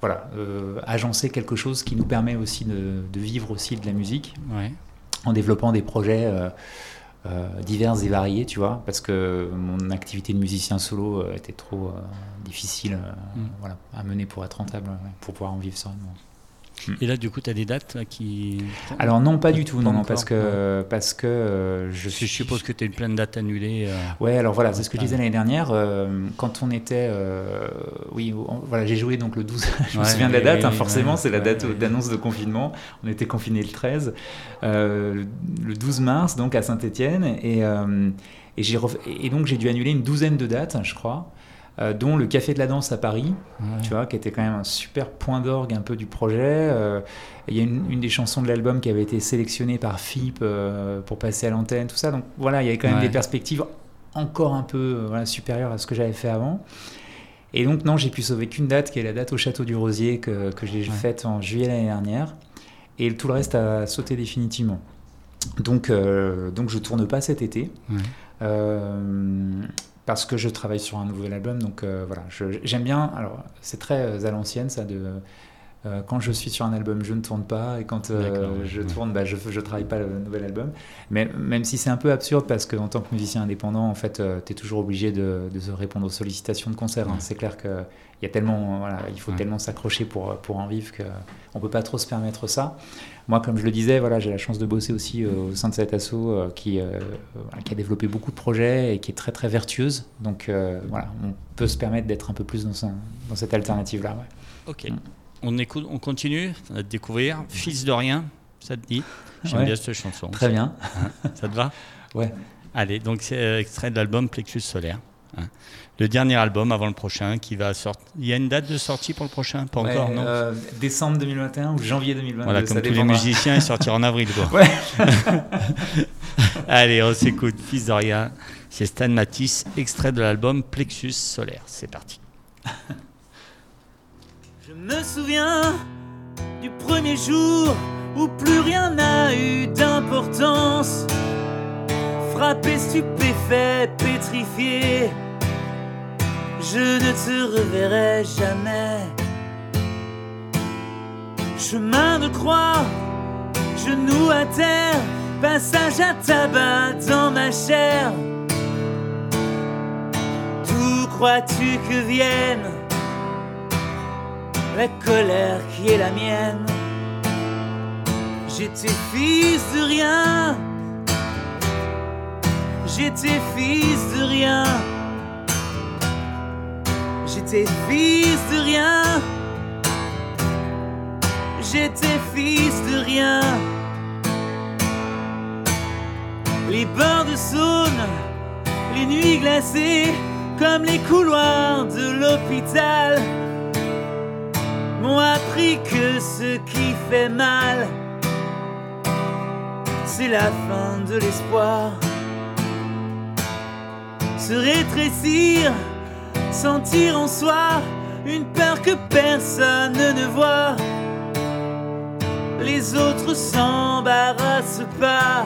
voilà, euh, agencer quelque chose qui nous permet aussi de, de vivre aussi de la musique Ouais. en développant des projets euh, euh, divers et variés, tu vois, parce que mon activité de musicien solo euh, était trop euh, difficile Mm. voilà, à mener pour être rentable, ouais, pour pouvoir en vivre sereinement. Et là, du coup, tu as des dates là, qui. Alors non, pas du tout, Pas non, parce que, parce que euh, je suppose que tu as une plein de dates annulées. euh, Ouais, alors voilà, c'est ce que je disais l'année dernière. euh, quand on était. euh, oui, on- voilà, j'ai joué donc le 12. *laughs* je me souviens de la date, oui, hein, forcément, ouais, c'est la date d'annonce de confinement. On était confinés le 13. euh, le 12 mars, donc à Saint-Etienne. Et, euh, et, et donc j'ai dû annuler une douzaine de dates, je crois. Euh, dont le Café de la Danse à Paris, ouais. tu vois, qui était quand même un super point d'orgue un peu du projet. Euh, Il y a une, une des chansons de l'album qui avait été sélectionnée par FIP euh, pour passer à l'antenne, tout ça. Donc voilà, il y avait quand même Ouais. des perspectives encore un peu voilà, supérieures à ce que j'avais fait avant. Et donc non, j'ai pu sauver qu'une date, qui est la date au Château du Rosier que, que j'ai Ouais. faite en juillet l'année dernière. Et tout le reste a sauté définitivement. Donc, euh, donc je tourne pas cet été. Ouais. Euh, parce que je travaille sur un nouvel album, donc euh, voilà, j'aime bien. Alors, c'est très euh, à l'ancienne, ça, de euh, quand je suis sur un album, je ne tourne pas, et quand euh, je tourne, bah, je ne travaille pas le nouvel album. Mais même si c'est un peu absurde, parce qu'en tant que musicien indépendant, en fait, tu es toujours obligé de, répondre aux sollicitations de concert. hein. C'est clair que il y a tellement, voilà, il faut Ouais. tellement s'accrocher pour, pour en vivre qu'on peut pas trop se permettre ça. Moi, comme je le disais, voilà, j'ai la chance de bosser aussi euh, au sein de cet asso euh, qui, euh, qui a développé beaucoup de projets et qui est très très vertueuse. Donc voilà, on peut se permettre d'être un peu plus dans, un- dans cette alternative-là. ouais. Ok. Mm. On, écoute, on continue à découvrir. Fils de rien, ça te dit? J'aime Ouais. bien cette chanson. Très bien. Ça te va? Ouais. Allez, donc c'est extrait de l'album Plexus Solaire. hein. Le dernier album avant le prochain qui va sortir. Il y a une date de sortie pour le prochain? Pas encore, Ouais, non? euh, Décembre 2021 ou janvier 2022. Voilà, ça comme tous les musiciens, il sortira en avril. Quoi. Ouais. *laughs* Allez, on s'écoute. Fils de rien, c'est Stan Matisse, extrait de l'album Plexus Solaire. C'est parti. Je me souviens du premier jour où plus rien n'a eu d'importance. Frappé, stupéfait, pétrifié, je ne te reverrai jamais. Chemin de croix, genou à terre, passage à tabac dans ma chair. D'où crois-tu que vienne la colère qui est la mienne? J'étais fils de rien. J'étais fils de rien. J'étais fils de rien. J'étais fils de rien. Les bords de Saône, les nuits glacées, comme les couloirs de l'hôpital m'ont appris que ce qui fait mal, c'est la fin de l'espoir. Se rétrécir, sentir en soi une peur que personne ne voit. Les autres s'embarrassent pas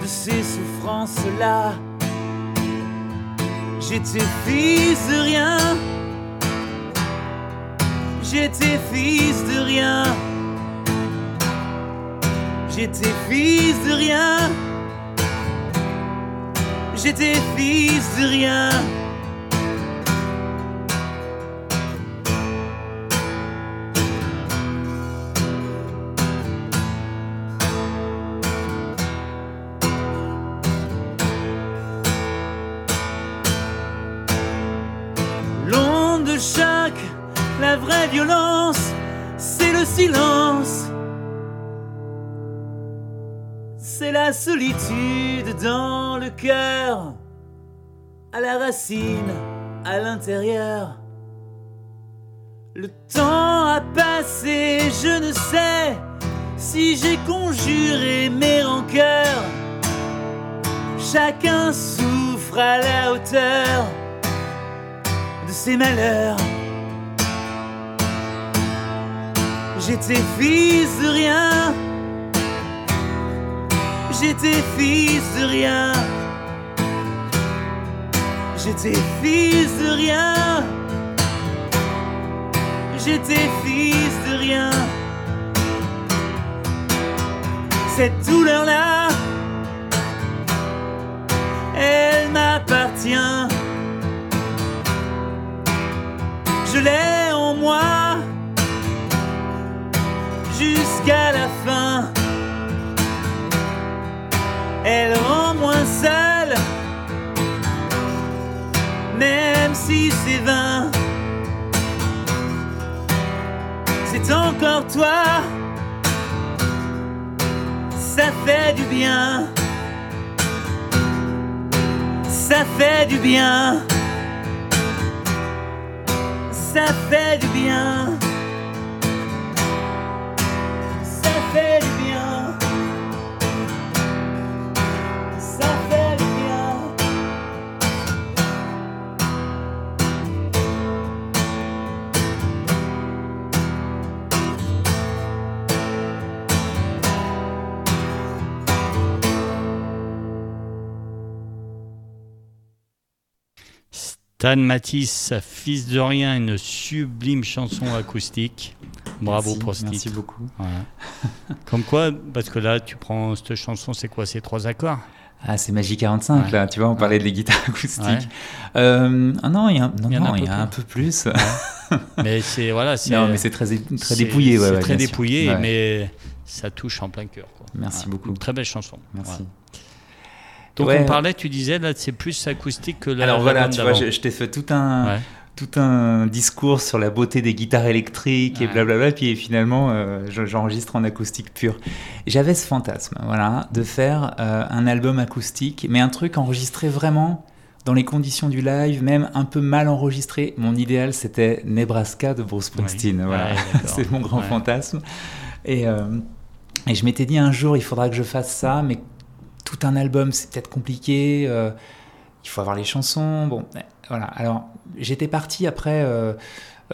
de ces souffrances-là. J'étais fils de rien. J'étais fils de rien. J'étais fils de rien. J'étais fils de rien. L'onde de choc, la vraie violence, c'est le silence. C'est la solitude dans le cœur, à la racine, à l'intérieur. Le temps a passé, je ne sais si j'ai conjuré mes rancœurs. Chacun souffre à la hauteur de ses malheurs. J'étais fils de rien. J'étais fils de rien. J'étais fils de rien. J'étais fils de rien. Cette douleur-là, elle m'appartient. Elle rend moins seule, même si c'est vain. C'est encore toi, ça fait du bien. Ça fait du bien. Ça fait du bien. Stan Matisse, Fils de rien, une sublime chanson acoustique. Bravo Merci, pour ce Merci titre. beaucoup. Comme quoi, parce que là, tu prends cette chanson, c'est quoi C'est trois accords? Ah, c'est Magie 45, Ouais. là, tu vois, on parlait des guitares acoustiques. Ouais. Euh, ah non, il y a, un- non, Il y a non, un il peu y a plus. un peu plus. Mais c'est voilà, *laughs* Non, mais c'est très, très dépouillé. c'est très dépouillé, mais ça touche en plein cœur. quoi. Merci beaucoup. Une très belle chanson. Merci. Donc Ouais. on parlait, tu disais là, c'est plus acoustique que la. Alors voilà, tu vois, je, je t'ai fait tout un, Ouais. tout un discours sur la beauté des guitares électriques et Ouais. blablabla, puis finalement, euh, je- j'enregistre en acoustique pure. Et J'avais ce fantasme, voilà, de faire euh, un album acoustique, mais un truc enregistré vraiment dans les conditions du live, même un peu mal enregistré. Mon idéal, c'était Nebraska de Bruce Springsteen. Oui. Voilà, Ouais, *laughs* c'est mon grand Ouais. fantasme. Et, euh, et je m'étais dit un jour, il faudra que je fasse ça, mais tout un album, c'est peut-être compliqué. euh, il faut avoir les chansons. Bon, eh, voilà. Alors, j'étais parti après euh,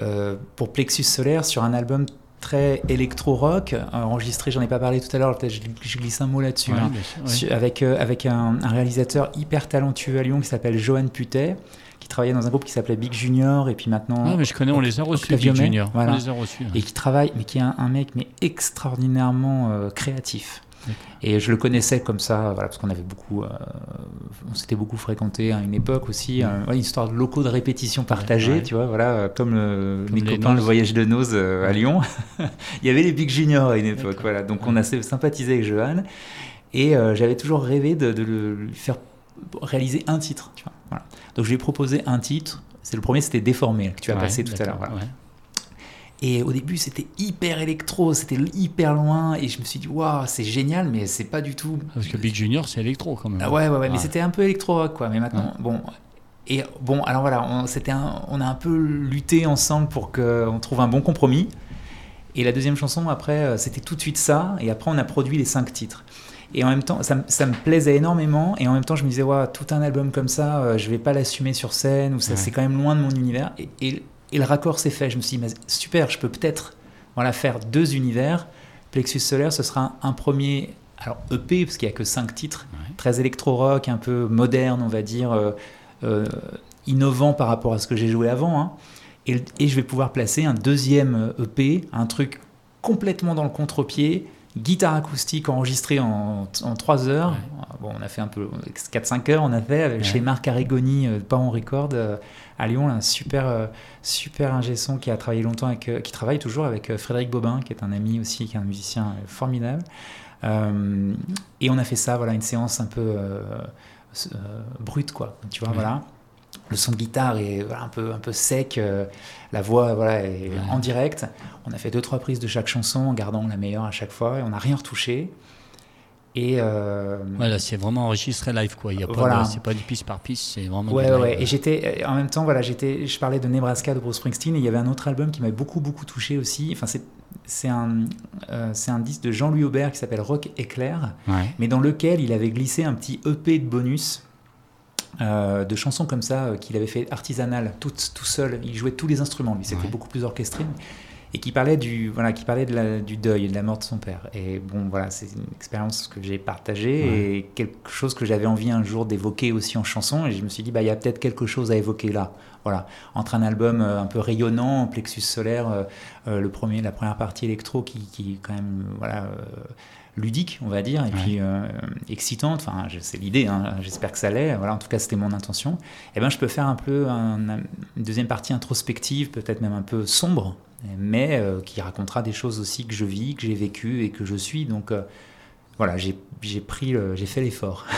euh, pour Plexus Solaire sur un album très électro-rock, enregistré, j'en ai pas parlé tout à l'heure, peut-être je, glisse un mot là-dessus. Ouais, hein. ouais. Avec, avec un, un réalisateur hyper talentueux à Lyon qui s'appelle Johan Putet, qui travaillait dans un groupe qui s'appelait Big Junior, et puis maintenant. Ah, mais je connais, on les a reçus, Big Junior. voilà. On les a reçus. et qui travaille, mais qui est un, un mec mais extraordinairement euh, créatif. Et je le connaissais comme ça, voilà, parce qu'on avait beaucoup, euh, on s'était beaucoup fréquenté à une époque aussi, euh, ouais, une histoire de locaux de répétition partagés, Ouais. tu vois, voilà, comme, mes copains le voyage de Nose euh, à Lyon. *laughs* Il y avait les Big Juniors à une époque, voilà, donc on a sympathisé avec Johan, et euh, j'avais toujours rêvé de, de le faire réaliser un titre, tu vois, voilà. Donc je lui ai proposé un titre. C'est le premier, c'était Déformé que tu as Ouais, passé tout à l'heure. voilà. Ouais. Et au début, c'était hyper électro, c'était hyper loin, et je me suis dit, waouh, c'est génial, mais c'est pas du tout. Parce que Big Junior, c'est électro quand même. Ah ouais, ouais, ouais, mais Ouais. c'était un peu électro-rock, quoi. Mais maintenant, bon. Et bon, alors voilà, on, un- on a un peu lutté ensemble pour qu'on trouve un bon compromis. Et la deuxième chanson, après, euh, c'était tout de suite ça, et après, on a produit les cinq titres. Et en même temps, ça, me- ça me plaisait énormément, et en même temps, je me disais, waouh, tout un album comme ça, euh, je vais pas l'assumer sur scène, ou ça, Ouais. c'est quand même loin de mon univers. Et, et- et le raccord s'est fait. Je me suis dit, mais super, je peux peut-être voilà, faire deux univers. Plexus Solaire, ce sera un, un premier alors EP, parce qu'il n'y a que cinq titres, Ouais. très électro-rock, un peu moderne, on va dire, euh, euh, innovant par rapport à ce que j'ai joué avant. hein. Et, et je vais pouvoir placer un deuxième EP, un truc complètement dans le contre-pied, guitare acoustique enregistrée en, en 3 heures. Ouais. Bon, on a fait un peu 4-5 heures, on a fait avec- Ouais. chez Marc Arrigoni, euh, pas en record, euh, à Lyon, un super, euh, super ingé son qui a travaillé longtemps avec, euh, qui travaille toujours avec euh, Frédéric Bobin, qui est un ami aussi, qui est un musicien formidable. Euh, et on a fait ça, voilà, une séance un peu euh, euh, brute, quoi. Tu vois, voilà. Le son de guitare est voilà, un peu, un peu sec, la voix voilà, est en direct. On a fait deux trois prises de chaque chanson en gardant la meilleure à chaque fois et on n'a rien retouché. Et euh, Ouais, là, c'est vraiment enregistré live, quoi. Il y a pas Voilà. c'est pas du piste par piste, c'est vraiment. Ouais, ouais, live. Et j'étais, euh, en même temps, voilà, j'étais, je parlais de Nebraska de Bruce Springsteen et il y avait un autre album qui m'avait beaucoup, beaucoup touché aussi. Enfin, c'est, c'est un, euh, c'est un disque de Jean-Louis Aubert qui s'appelle Rock Éclair, Ouais. mais dans lequel il avait glissé un petit EP de bonus. euh, de chansons comme ça qu'il avait fait artisanal tout, tout seul il jouait tous les instruments lui c'était Ouais. beaucoup plus orchestré et qui parlait du voilà qui parlait de la, du deuil et de la mort de son père et bon voilà c'est une expérience que j'ai partagée et quelque chose que j'avais envie un jour d'évoquer aussi en chanson et je me suis dit bah il y a peut-être quelque chose à évoquer là voilà entre un album euh, un peu rayonnant en plexus solaire euh, euh, le premier la première partie électro qui, qui quand même voilà ludique, on va dire, et puis excitante. Enfin, c'est l'idée. Hein, j'espère que ça l'est. Voilà, en tout cas, c'était mon intention. Et eh ben, je peux faire un peu une deuxième partie introspective, peut-être même un peu sombre, mais euh, qui racontera des choses aussi que je vis, que j'ai vécues et que je suis. Donc euh, voilà, j'ai pris, j'ai fait l'effort. *laughs*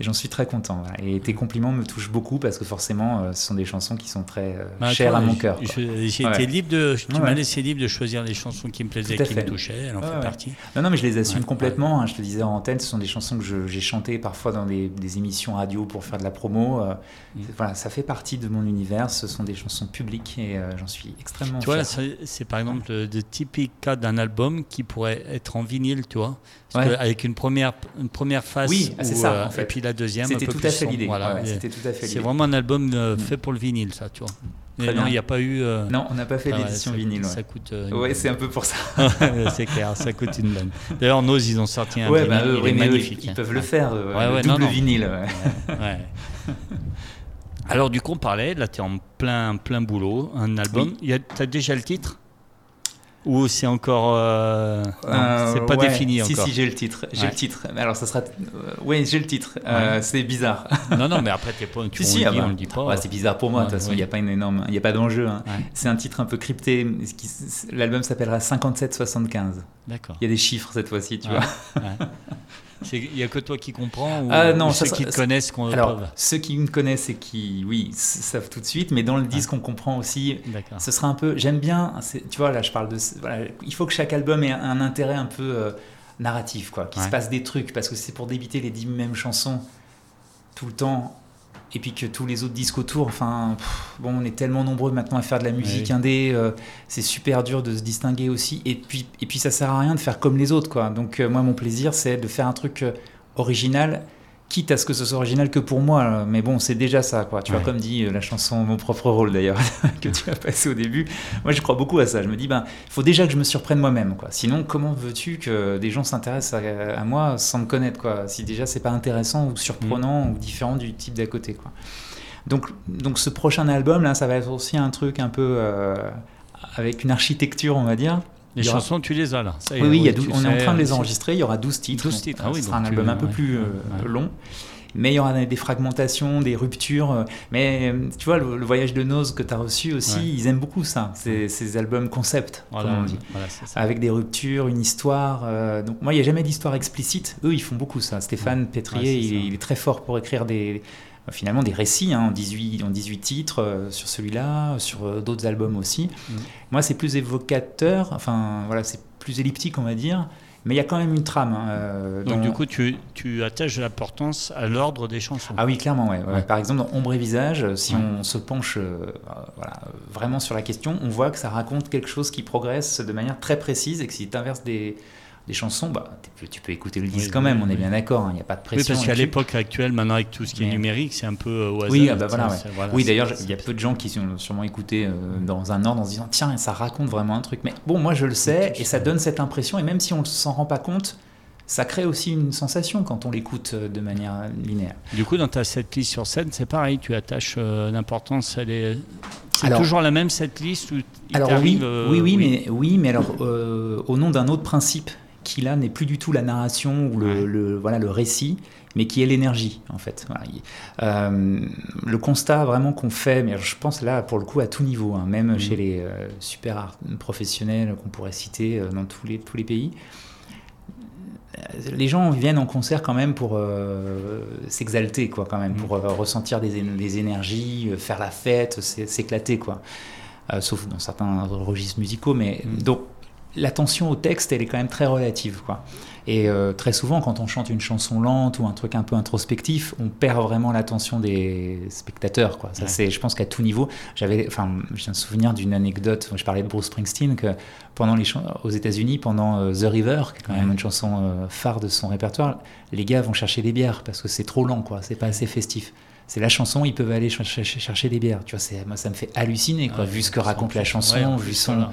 et j'en suis très content. Et tes compliments me touchent beaucoup parce que forcément, euh, ce sont des chansons qui sont très bah, chères à mon cœur. J'ai été libre de, tu m'as laissé libre de choisir les chansons qui me plaisaient, qui me touchaient. Elle en fait partie. Non, non, mais je les assume complètement. Hein, je te disais en antenne, ce sont des chansons que j'ai chantées parfois dans des, émissions radio pour faire de la promo. Mm. Voilà, ça fait partie de mon univers. Ce sont des chansons publiques et j'en suis extrêmement. Tu vois, c'est par exemple le, typique cas d'un album qui pourrait être en vinyle, tu vois avec une première, une première. Oui, c'est ça. Euh, en fait. Et puis la deuxième. C'était tout, à fait l'idée. Voilà. c'était tout à fait C'est vraiment un album euh, mm. fait pour le vinyle, ça, tu vois. Mais non, il n'y a pas eu. Euh, non, on n'a pas fait ah l'édition vinyle. Ça coûte. ouais, c'est un peu pour ça. *laughs* c'est clair, ça coûte une bonne. D'ailleurs, Nose, ils ont sorti un ouais, vinyle. Bah, eux, il est magnifique. Ils, peuvent le faire. le double vinyle. *laughs* Alors, du coup, on parlait, là, tu es en plein, plein boulot, un album. Tu as déjà le titre? Ou c'est encore. Euh, euh, c'est pas défini si, encore. Si, si, j'ai le titre. J'ai le titre. Alors, ça sera. Euh, oui, j'ai le titre. c'est bizarre. non, non, mais après, t'es pas. Tu *laughs* si, si, ah bah, on le dit pas. c'est bizarre pour moi. De toute façon, il n'y a pas une énorme. Il n'y a pas d'enjeu. Hein. C'est un titre un peu crypté. L'album s'appellera 5775. D'accord. Il y a des chiffres cette fois-ci, tu vois. *laughs* Il n'y a que toi qui comprends ou, ah, non, ceux qui te connaissent qu'on Alors, ceux qui me connaissent et qui, oui, savent tout de suite, mais dans le disque, on comprend aussi. Ce sera un peu. J'aime bien. Tu vois, là, je parle de. Voilà, il faut que chaque album ait un intérêt un peu euh, narratif, quoi. Qu'il se passe des trucs, parce que c'est pour débiter les dix mêmes chansons tout le temps et puis que tous les autres disques autour, enfin, bon, on est tellement nombreux maintenant à faire de la musique indé, euh, c'est super dur de se distinguer aussi, et puis, et puis ça sert à rien de faire comme les autres, quoi. Donc euh, moi, mon plaisir, c'est de faire un truc euh, original quitte à ce que ce soit original que pour moi, mais bon, c'est déjà ça, quoi. Tu vois, comme dit euh, la chanson Mon propre rôle d'ailleurs, *laughs* que tu as passé au début. Moi, je crois beaucoup à ça. Je me dis, ben, il faut déjà que je me surprenne moi-même, quoi. Sinon, comment veux-tu que des gens s'intéressent à, moi sans me connaître, quoi? Si déjà c'est pas intéressant ou surprenant mm. ou différent du type d'à côté, quoi. Donc, donc, ce prochain album, là, ça va être aussi un truc un peu euh, avec une architecture, on va dire. Les chansons, tu les as là. oui, oui, on est en train de les enregistrer. Il y aura 12 titres. 12 titres. Ah, oui, ce sera un album un peu plus euh, long. Mais il y aura des fragmentations, des ruptures. Euh, mais tu vois, le, voyage de Nose que tu as reçu aussi, ils aiment beaucoup ça, ces, ces albums concept, comme on dit. Avec des ruptures, une histoire. Euh, donc moi, il n'y a jamais d'histoire explicite. Eux, ils font beaucoup ça. Stéphane Pétrier, il, est très fort pour écrire des, euh, finalement des récits hein, en, 18, en 18 titres euh, sur celui-là, sur euh, d'autres albums aussi. Mm. Moi, c'est plus évocateur, enfin voilà, c'est plus elliptique, on va dire. Mais il y a quand même une trame. Hein, Donc du coup, tu, tu attaches de l'importance à l'ordre des chansons. Ah oui, clairement, ouais. Par exemple, dans Ombre et Visage, si on se penche voilà, vraiment sur la question, on voit que ça raconte quelque chose qui progresse de manière très précise et que si tu inverses des, des chansons, bah, tu peux écouter le disque quand même, on est bien d'accord, il hein, n'y a pas de pression. Oui, parce qu'à l'époque actuelle, maintenant avec tout ce qui est numérique, c'est un peu euh, au hasard. Oui, ah bah voilà, oui d'ailleurs, il y a peu de gens qui sont sûrement écoutés euh, dans un ordre en se disant tiens, ça raconte vraiment un truc. Mais bon, moi je le sais, et ça donne cette impression, et même si on ne s'en rend pas compte, ça crée aussi une sensation quand on l'écoute euh, de manière linéaire. Du coup, dans ta setlist sur scène, c'est pareil, tu attaches l'importance, elle est. C'est toujours la même setlist où il alors oui, oui, oui, mais oui, mais alors au nom d'un autre principe qui là n'est plus du tout la narration ou le, voilà, le récit, mais qui est l'énergie en fait. Euh, le constat vraiment qu'on fait, mais je pense là pour le coup à tout niveau, hein, même mm. chez les euh, super art professionnels qu'on pourrait citer euh, dans tous les, tous les pays, les gens viennent en concert quand même pour s'exalter, quoi, quand même, pour ressentir des, des, énergies, faire la fête, s'éclater, quoi. sauf dans certains registres musicaux, mais mm. donc l'attention au texte, elle est quand même très relative. Quoi. Et euh, très souvent, quand on chante une chanson lente ou un truc un peu introspectif, on perd vraiment l'attention des spectateurs. Quoi. Ça, c'est, je pense qu'à tout niveau, j'avais, enfin, j'ai un souvenir d'une anecdote. Je parlais de Bruce Springsteen que pendant les aux États-Unis, pendant euh, The River, qui est quand même une chanson euh, phare de son répertoire, les gars vont chercher des bières parce que c'est trop lent, quoi. C'est pas assez festif c'est la chanson, ils peuvent aller chercher, chercher des bières. Tu vois, moi, ça me fait halluciner, quoi, vu ce que raconte la chanson, vu son.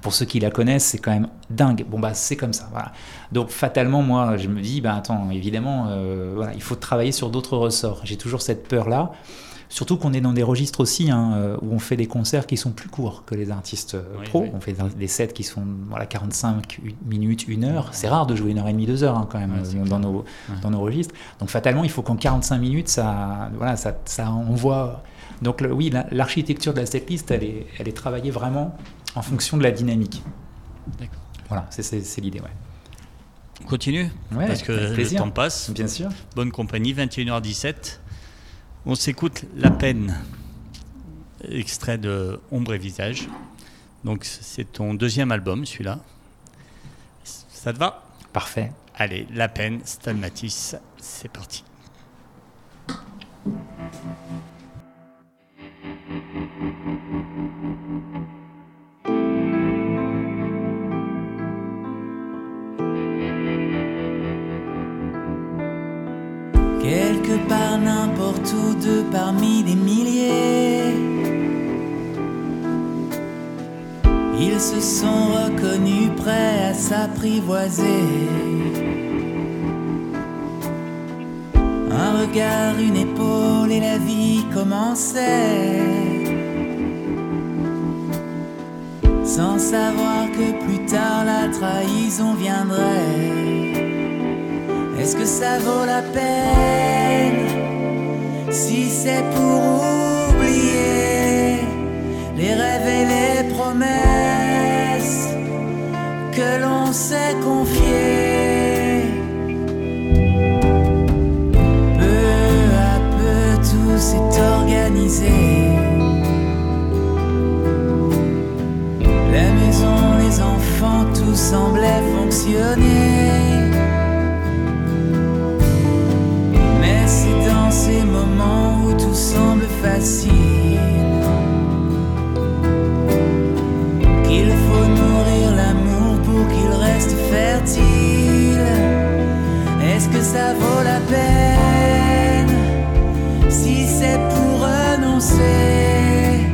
pour ceux qui la connaissent, c'est quand même dingue. Bon, bah, c'est comme ça. Voilà. Donc, fatalement, moi, je me dis, bah, attends, évidemment, euh, voilà, il faut travailler sur d'autres ressorts. J'ai toujours cette peur-là. Surtout qu'on est dans des registres aussi hein, euh, où on fait des concerts qui sont plus courts que les artistes euh, Oui, pros. oui. On fait des sets qui sont voilà, 45 minutes, une heure. C'est rare de jouer une heure et demie, deux heures hein, quand même Ouais, euh, dans, nos, Ouais. dans nos registres. Donc fatalement, il faut qu'en 45 minutes, ça, voilà, ça, ça envoie. Donc le- oui, la- l'architecture de la setlist, elle est, elle est travaillée vraiment en fonction de la dynamique. Voilà, c'est- l'idée, ouais. On continue Ouais, Parce que le temps passe. Bien sûr. Bonne compagnie, 21h17. On s'écoute La peine, extrait de Ombre et Visage. Donc c'est ton deuxième album, celui-là. Ça te va? Parfait. Allez, La peine, Stalmatis, c'est parti. Quelque part, n'importe où, deux parmi des milliers. Ils se sont reconnus prêts à s'apprivoiser. Un regard, une épaule et la vie commençait. Sans savoir que plus tard la trahison viendrait. Est-ce que ça vaut la peine si c'est pour oublier les rêves et les promesses que l'on s'est confiées? Peu à peu tout s'est organisé. La maison, les enfants, tout semblait fonctionner. Qu'il faut nourrir l'amour pour qu'il reste fertile. Est-ce que ça vaut la peine si c'est pour renoncer,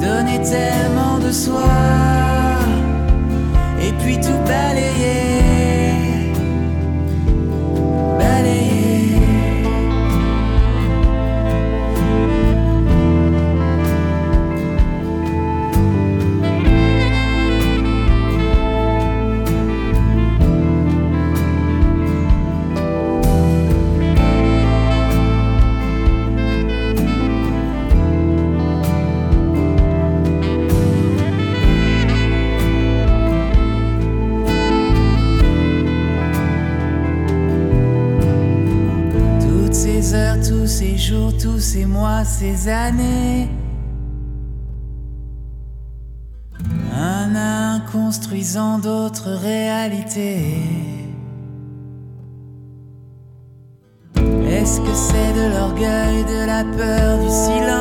donner tellement de soi ces mois, ces années. Un à construisant d'autres réalités. Est-ce que c'est de l'orgueil, de la peur, du silence?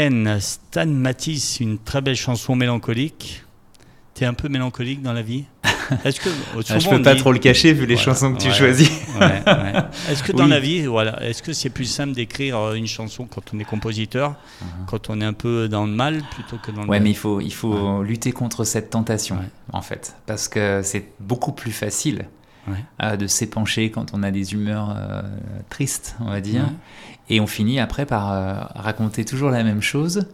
Peine, Stan Matisse, une très belle chanson mélancolique. T'es un peu mélancolique dans la vie *laughs* Est-ce que Ah, je peux pas dit- trop le cacher vu les Voilà, chansons que tu ouais, choisis. ouais, ouais. *laughs* Est-ce que dans Oui. la vie, voilà, est-ce que c'est plus simple d'écrire euh, une chanson quand on est compositeur, quand on est un peu dans le mal plutôt que dans le Ouais, bien mais il faut, il faut lutter contre cette tentation, en fait. Parce que c'est beaucoup plus facile euh, de s'épancher quand on a des humeurs euh, tristes, on va dire. Et on finit après par euh, raconter toujours la même chose.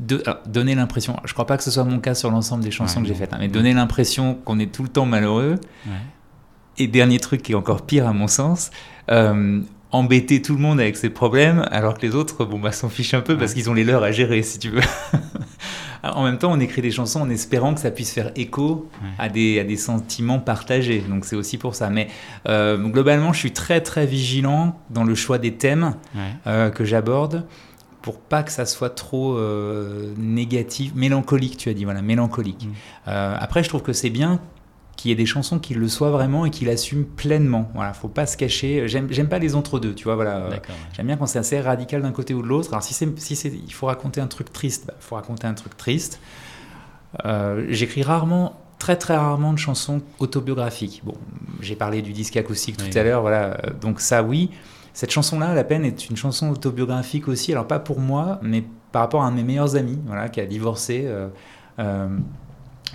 De, alors, donner l'impression, je crois pas que ce soit mon cas sur l'ensemble des chansons Ouais, que j'ai faites, hein, mais donner l'impression qu'on est tout le temps malheureux. Ouais. Et dernier truc qui est encore pire à mon sens, euh, embêter tout le monde avec ses problèmes, alors que les autres, bon, bah, s'en fichent un peu parce qu'ils ont les leurs à gérer, si tu veux. *laughs* Alors, en même temps, on écrit des chansons en espérant que ça puisse faire écho Ouais. à, des, à des sentiments partagés. Donc c'est aussi pour ça. Mais euh, globalement, je suis très très vigilant dans le choix des thèmes Ouais. euh, que j'aborde pour pas que ça soit trop euh, négatif, mélancolique, tu as dit, voilà, mélancolique. Mm. Après, je trouve que c'est bien qu'il y ait des chansons qui le soient vraiment et qui l'assument pleinement. Voilà, faut pas se cacher. J'aime, pas les entre-deux, tu vois, voilà. Ouais. J'aime bien quand c'est assez radical d'un côté ou de l'autre. Alors si c'est, si c'est, il faut raconter un truc triste, il faut raconter un truc triste. Euh, j'écris rarement, très très rarement de chansons autobiographiques. Bon, j'ai parlé du disque acoustique tout Oui. à l'heure, voilà. Euh, Donc ça, oui. Cette chanson-là, La peine, est une chanson autobiographique aussi. Alors pas pour moi, mais par rapport à un de mes meilleurs amis, voilà, qui a divorcé. euh, euh,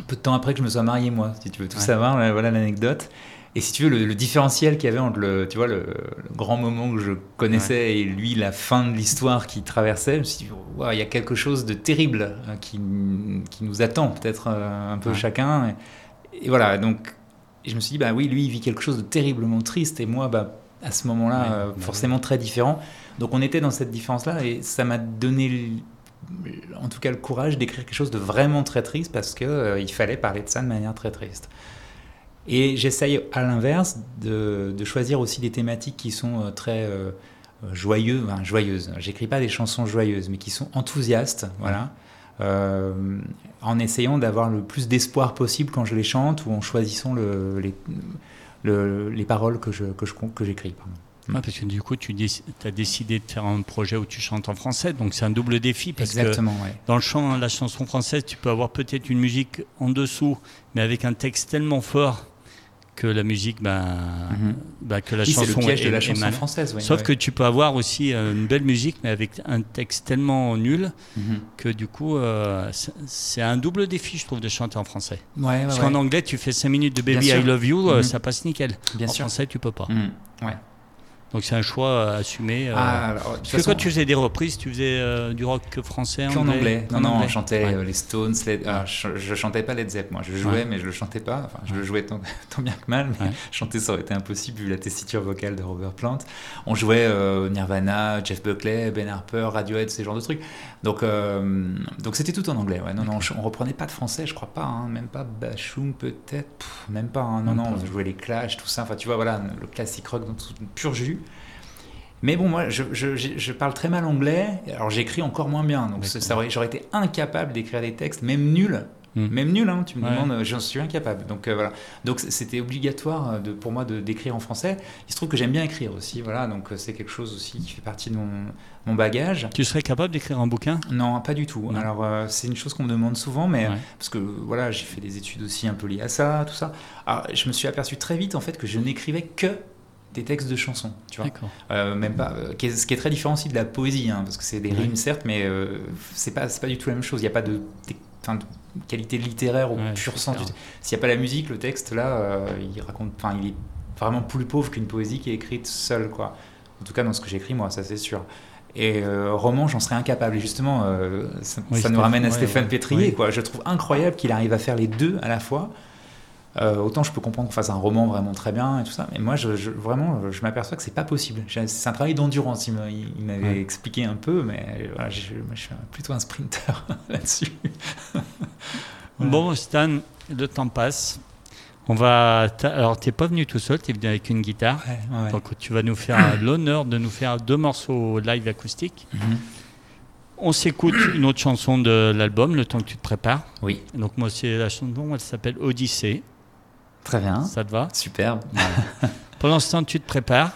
peu de temps après que je me sois marié, moi, si tu veux tout Ouais. savoir, là, voilà l'anecdote. Et si tu veux, le, le différentiel qu'il y avait entre le, tu vois, le, le grand moment que je connaissais et lui, la fin de l'histoire qui traversait, je me suis dit, Ouah, il y a quelque chose de terrible euh, qui, qui nous attend, peut-être euh, un peu Ouais. chacun. Et, et voilà, donc et je me suis dit, bah oui, lui, il vit quelque chose de terriblement triste, et moi, bah, à ce moment-là, Ouais, euh, bah forcément très différent. Donc on était dans cette différence-là, et ça m'a donné, en tout cas, le courage d'écrire quelque chose de vraiment très triste, parce que euh, il fallait parler de ça de manière très triste. Et j'essaye à l'inverse de, choisir aussi des thématiques qui sont euh, très euh, joyeuses, enfin, joyeuses. J'écris pas des chansons joyeuses, mais qui sont enthousiastes, voilà. Euh, en essayant d'avoir le plus d'espoir possible quand je les chante ou en choisissant le- les, le- les paroles que que je que j'écris. Ouais, parce que du coup, tu as décidé de faire un projet où tu chantes en français, donc c'est un double défi. Parce que Exactement, ouais. dans le chant, la chanson française, tu peux avoir peut-être une musique en dessous, mais avec un texte tellement fort que la musique, ben, Mhm. ben, que la Oui, chanson le piège est- de la chanson française. ouais, Sauf ouais. que tu peux avoir aussi euh, une belle musique, mais avec un texte tellement nul Mhm. que du coup, euh, c'est- un double défi, je trouve, de chanter en français. Ouais, Parce qu'en anglais, tu fais 5 minutes de Baby I. Love You, euh, Mhm. ça passe nickel. Bien en sûr. français, tu peux pas. Ouais. Donc c'est un choix euh, assumé. euh, Ah, alors, Parce que façon, quand tu faisais des reprises, tu faisais euh, du rock français Qu'en anglais. Non, En non, anglais. on chantait Ouais. les Stones. les- ah, je, je chantais pas Led Zepp, moi. Je jouais, Ouais. mais je le chantais pas. Enfin, je le jouais tant, *laughs* tant bien que mal, mais chanter ça aurait été impossible vu la tessiture vocale de Robert Plant. On jouait euh, Nirvana, Jeff Buckley, Ben Harper, Radiohead, ces genres de trucs. Donc, euh, donc c'était tout en anglais. Ouais. Non, non, on reprenait pas de français, je crois pas. hein, même pas Bashung, peut-être. Même pas. hein, non, non, on jouait les Clash, tout ça. Enfin, tu vois, voilà, le classique rock dans tout pur jus. Mais bon, moi, je, je- je- je parle très mal anglais, alors j'écris encore moins bien. Donc j'aurais été incapable d'écrire des textes, même nuls. Mm. Même nuls, hein, tu me Ouais. demandes, euh, j'en suis incapable. Donc euh, voilà. Donc c'était obligatoire euh, de, pour moi de- d'écrire en français. Il se trouve que j'aime bien écrire aussi, voilà. Donc c'est quelque chose aussi qui fait partie de mon, mon bagage. Tu serais capable d'écrire un bouquin? Non, pas du tout. Non. Alors euh, c'est une chose qu'on me demande souvent, mais Ouais. parce que voilà, j'ai fait des études aussi un peu liées à ça, tout ça. Alors, je me suis aperçu très vite en fait que je n'écrivais que des textes de chansons, tu vois. Euh, même pas, euh, qui est- ce qui est très différent aussi de la poésie, hein, parce que c'est des Ouais. rimes certes, mais euh, c'est pas, c'est pas du tout la même chose. Il n'y a pas de, qualité littéraire au Ouais, pur sens. S'il n'y a pas la musique, le texte là, euh, il raconte, enfin, il est vraiment plus pauvre qu'une poésie qui est écrite seule, quoi. En tout cas, dans ce que j'écris moi, ça c'est sûr. Et roman, j'en serais incapable. Et justement, ça, Oui, ça nous ramène à Stéphane. Pétrier, quoi. Je trouve incroyable qu'il arrive à faire les deux à la fois. Euh, autant je peux comprendre qu'on fasse un roman vraiment très bien et tout ça, mais moi je, je- vraiment je m'aperçois que c'est pas possible. C'est un travail d'endurance, il m'a- il il m'avait Ouais. expliqué un peu, mais voilà, je, moi, je suis plutôt un sprinter *laughs* là-dessus. *laughs* Bon, Stan, le temps passe. On va. Alors, t'es pas venu tout seul, t'es venu avec une guitare. Ouais, ouais. Donc, tu vas nous faire l'honneur de nous faire deux morceaux live acoustiques. Mhm. On s'écoute une autre chanson de l'album, Le temps que tu te prépares. Oui, Donc moi, c'est la chanson, elle s'appelle Odyssée. Très bien. Ça te va Superbe. *laughs* Pendant ce temps, tu te prépares.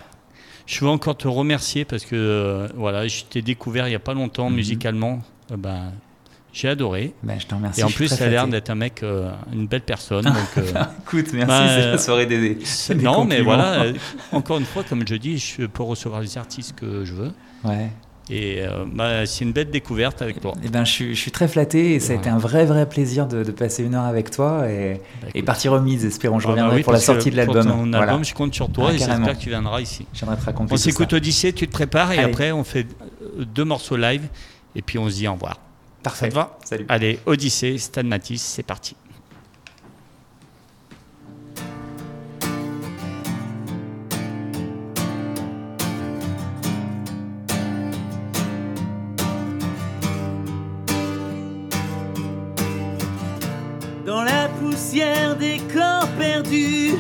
Je veux encore te remercier parce que euh, voilà, je t'ai découvert il n'y a pas longtemps Mhm. musicalement. Euh, ben, j'ai adoré. Ben, je te remercie. Et en plus, très ça a l'air d'être un mec, euh, une belle personne. donc, euh, *laughs* Écoute, merci, Bah, c'est la soirée des. non, mais voilà, *laughs* encore une fois, comme je dis, je peux recevoir les artistes que je veux. Ouais. Et euh, bah, c'est une belle découverte avec toi. Eh ben, je, suis, je suis très flatté et ça a été un vrai, vrai plaisir de, de passer une heure avec toi et, Bah, et partie remise. Espérons, je Ah bah reviendrai oui, pour la sortie de Pour l'album. ton Voilà. album, je compte sur toi Ah, et j'espère que tu viendras ici. Viendrai te raconter On s'écoute ça. Odyssée, tu te prépares et après on fait deux morceaux live et puis on se dit au revoir. Ça Parfait. te va? Salut. Allez, Odyssée, Stan Matisse, c'est parti. Poussière des corps perdus,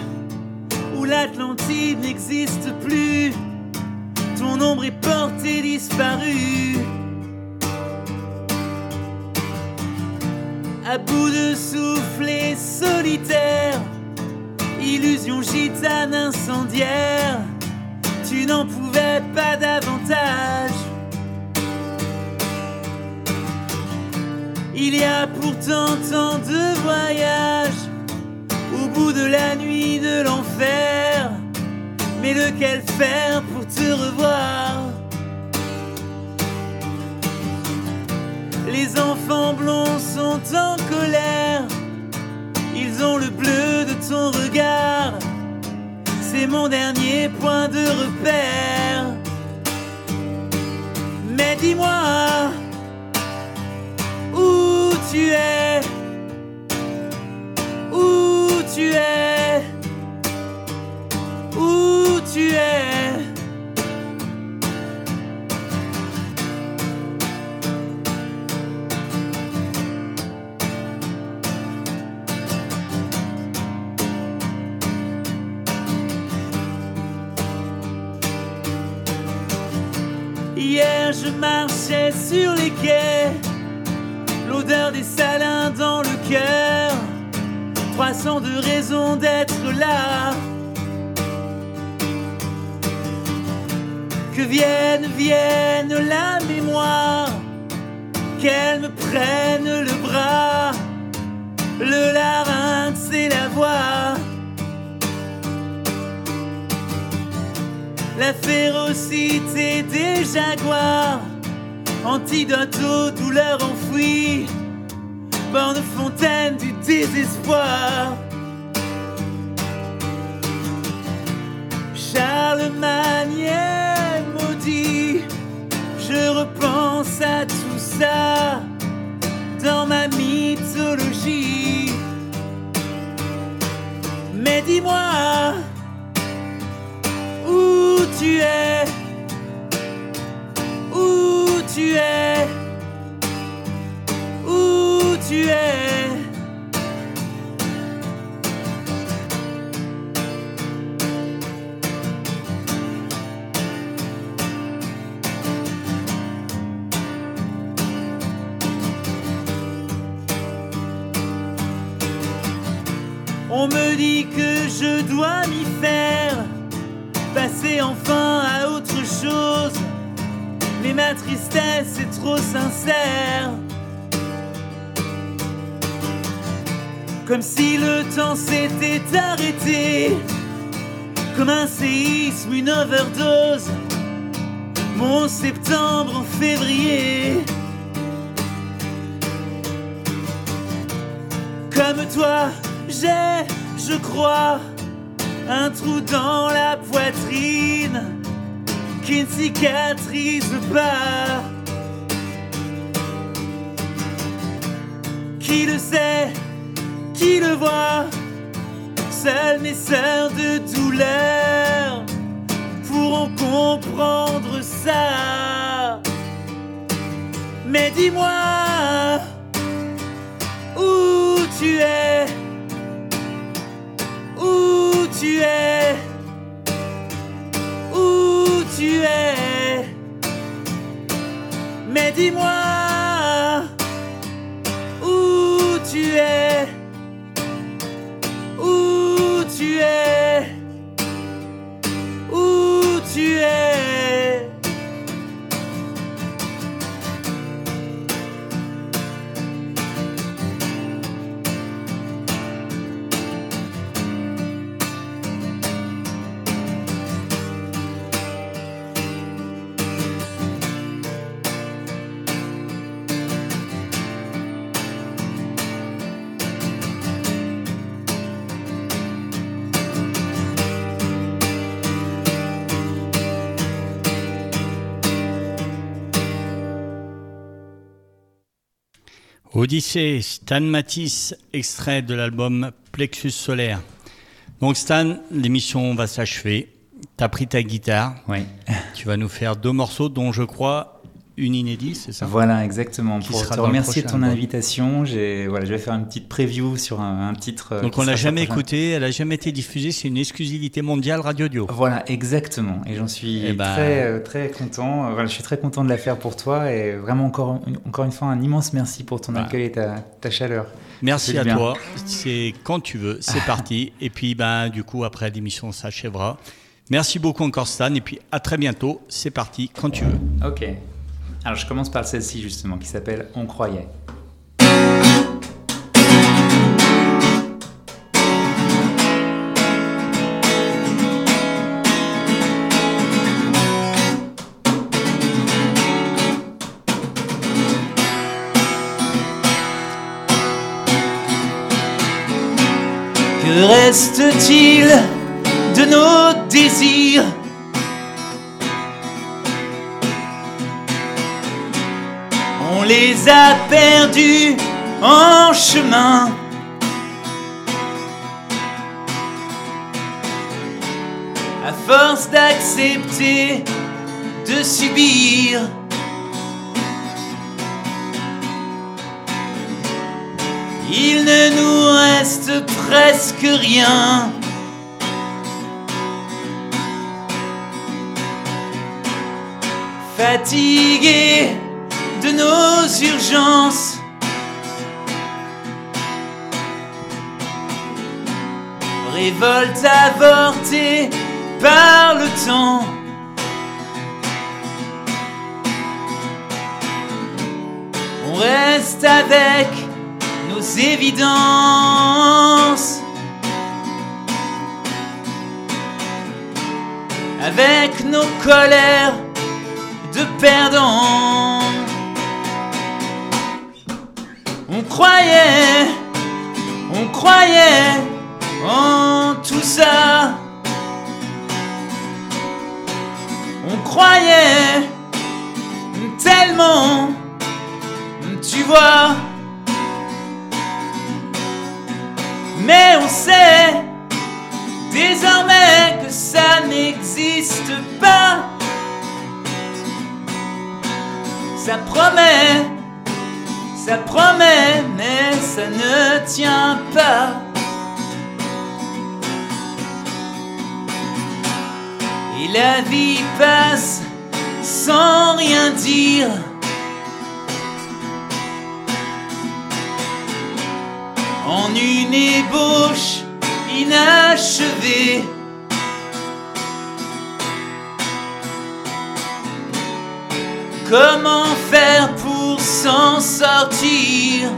où l'Atlantide n'existe plus, ton ombre est portée disparue. À bout de souffle et solitaire, illusion gitane incendiaire, tu n'en pouvais pas davantage. Il y a pourtant tant de voyages au bout de la nuit de l'enfer. Mais lequel faire pour te revoir? Les enfants blonds sont en colère. Ils ont le bleu de ton regard. C'est mon dernier point de repère. Mais dis-moi tu es, où tu es, où tu es. Hier je marchais sur les quais l'odeur des salins dans le cœur. 300 de raisons d'être là. Que vienne, vienne la mémoire, qu'elle me prenne le bras, le larynx et la voix. La férocité des jaguars antidote aux douleurs enfouies, borne fontaine du désespoir. Charlemagne est maudit, je repense à tout ça dans ma mythologie. Mais dis-moi où tu es? Tu es, où tu es. On me dit que je dois m'y faire, passer enfin à autre chose. Mais ma tristesse est trop sincère. Comme si le temps s'était arrêté. Comme un séisme, une overdose. Mon septembre en février. Comme toi, j'ai, je crois, un trou dans la poitrine qui ne cicatrise pas. Qui le sait, qui le voit, seules mes sœurs de douleur pourront comprendre ça. Mais dis-moi où tu es, dis-moi Odyssée, Stan Matisse, extrait de l'album Plexus Solaire. Donc Stan, l'émission va s'achever. Tu as pris ta guitare. Oui. Tu vas nous faire deux morceaux dont je crois une inédite, c'est ça? Voilà, exactement. Qui Pour te remercier de ton invitation, voilà, je vais faire une petite preview sur un, un titre. euh, Donc on l'a jamais écouté, elle a jamais été diffusée, c'est une exclusivité mondiale Radio Dio. Voilà, exactement. Et j'en suis Eh ben- très, euh, très content. Voilà, je suis très content de la faire pour toi. Et vraiment, encore une, encore une fois, un immense merci pour ton Bah. accueil et ta, ta chaleur. Merci à bien. toi, c'est quand tu veux, c'est *laughs* parti. Et puis ben du coup après l'émission s'achèvera. Merci beaucoup encore Stan et puis à très bientôt, c'est parti quand tu veux. Ok. Alors, je commence par celle-ci, justement, qui s'appelle On croyait. Que reste-t-il de nos désirs? Les a perdus en chemin. À force d'accepter, de subir. Il ne nous reste presque rien. Fatigué de nos urgences. Révolte avortée par le temps. On reste avec nos évidences. Avec nos colères de perdants. On croyait, on croyait en tout ça. On croyait tellement, tu vois. Mais on sait désormais que ça n'existe pas. Ça promet, ça promet, mais ça ne tient pas. Et la vie passe sans rien dire. En une ébauche inachevée. Comment faire pour s'en sortir?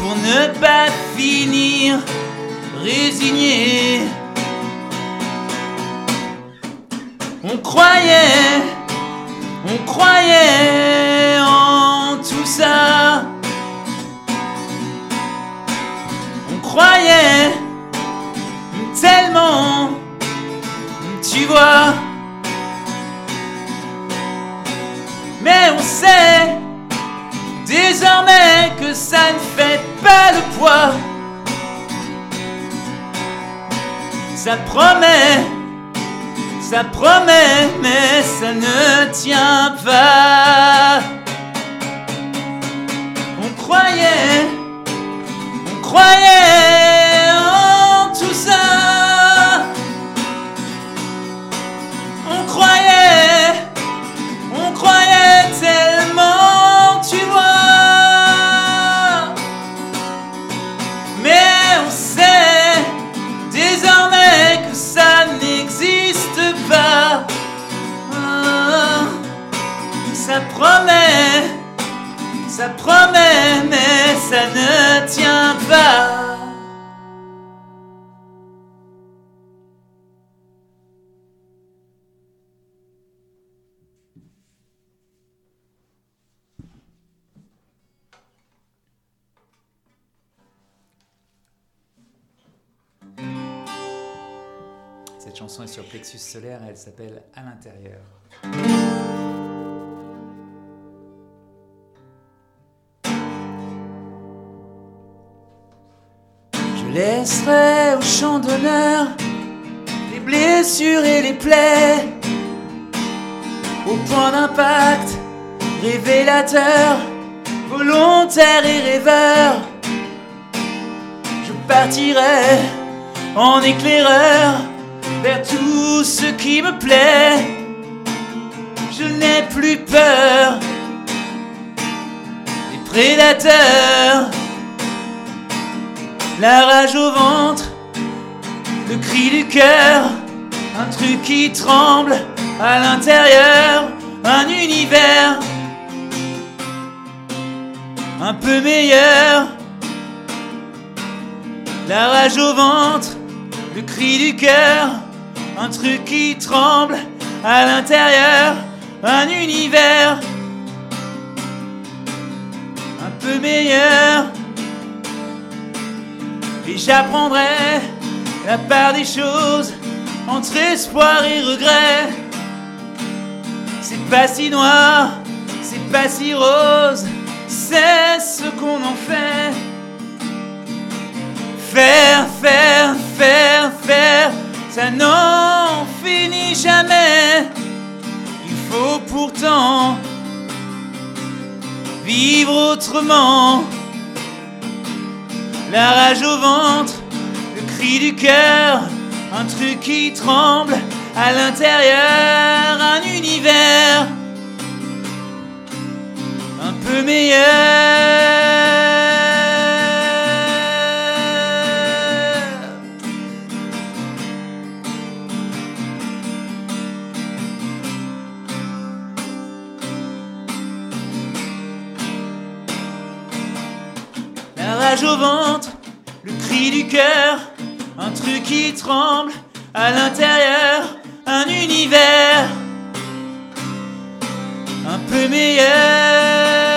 Pour ne pas finir résigné. On croyait, on croyait en tout ça. On croyait tellement tu vois. Mais on sait désormais que ça ne fait pas le poids. Ça promet, ça promet, mais ça ne tient pas. On croyait, on croyait promet, ça promet, mais ça ne tient pas. Cette chanson est sur Plexus solaire et elle s'appelle À l'intérieur. Laisserai au champ d'honneur les blessures et les plaies au point d'impact révélateur, volontaire et rêveur. Je partirai en éclaireur vers tout ce qui me plaît. Je n'ai plus peur des prédateurs. La rage au ventre, le cri du cœur, un truc qui tremble à l'intérieur, un univers un peu meilleur. La rage au ventre, le cri du cœur, un truc qui tremble à l'intérieur, un univers un peu meilleur. Et j'apprendrai la part des choses entre espoir et regret. C'est pas si noir, c'est pas si rose, c'est ce qu'on en fait. Faire, faire, faire, faire, ça n'en finit jamais. Il faut pourtant vivre autrement. La rage au ventre, le cri du cœur, un truc qui tremble à l'intérieur, un univers un peu meilleur. Au ventre, le cri du cœur, un truc qui tremble à l'intérieur, un univers un peu meilleur.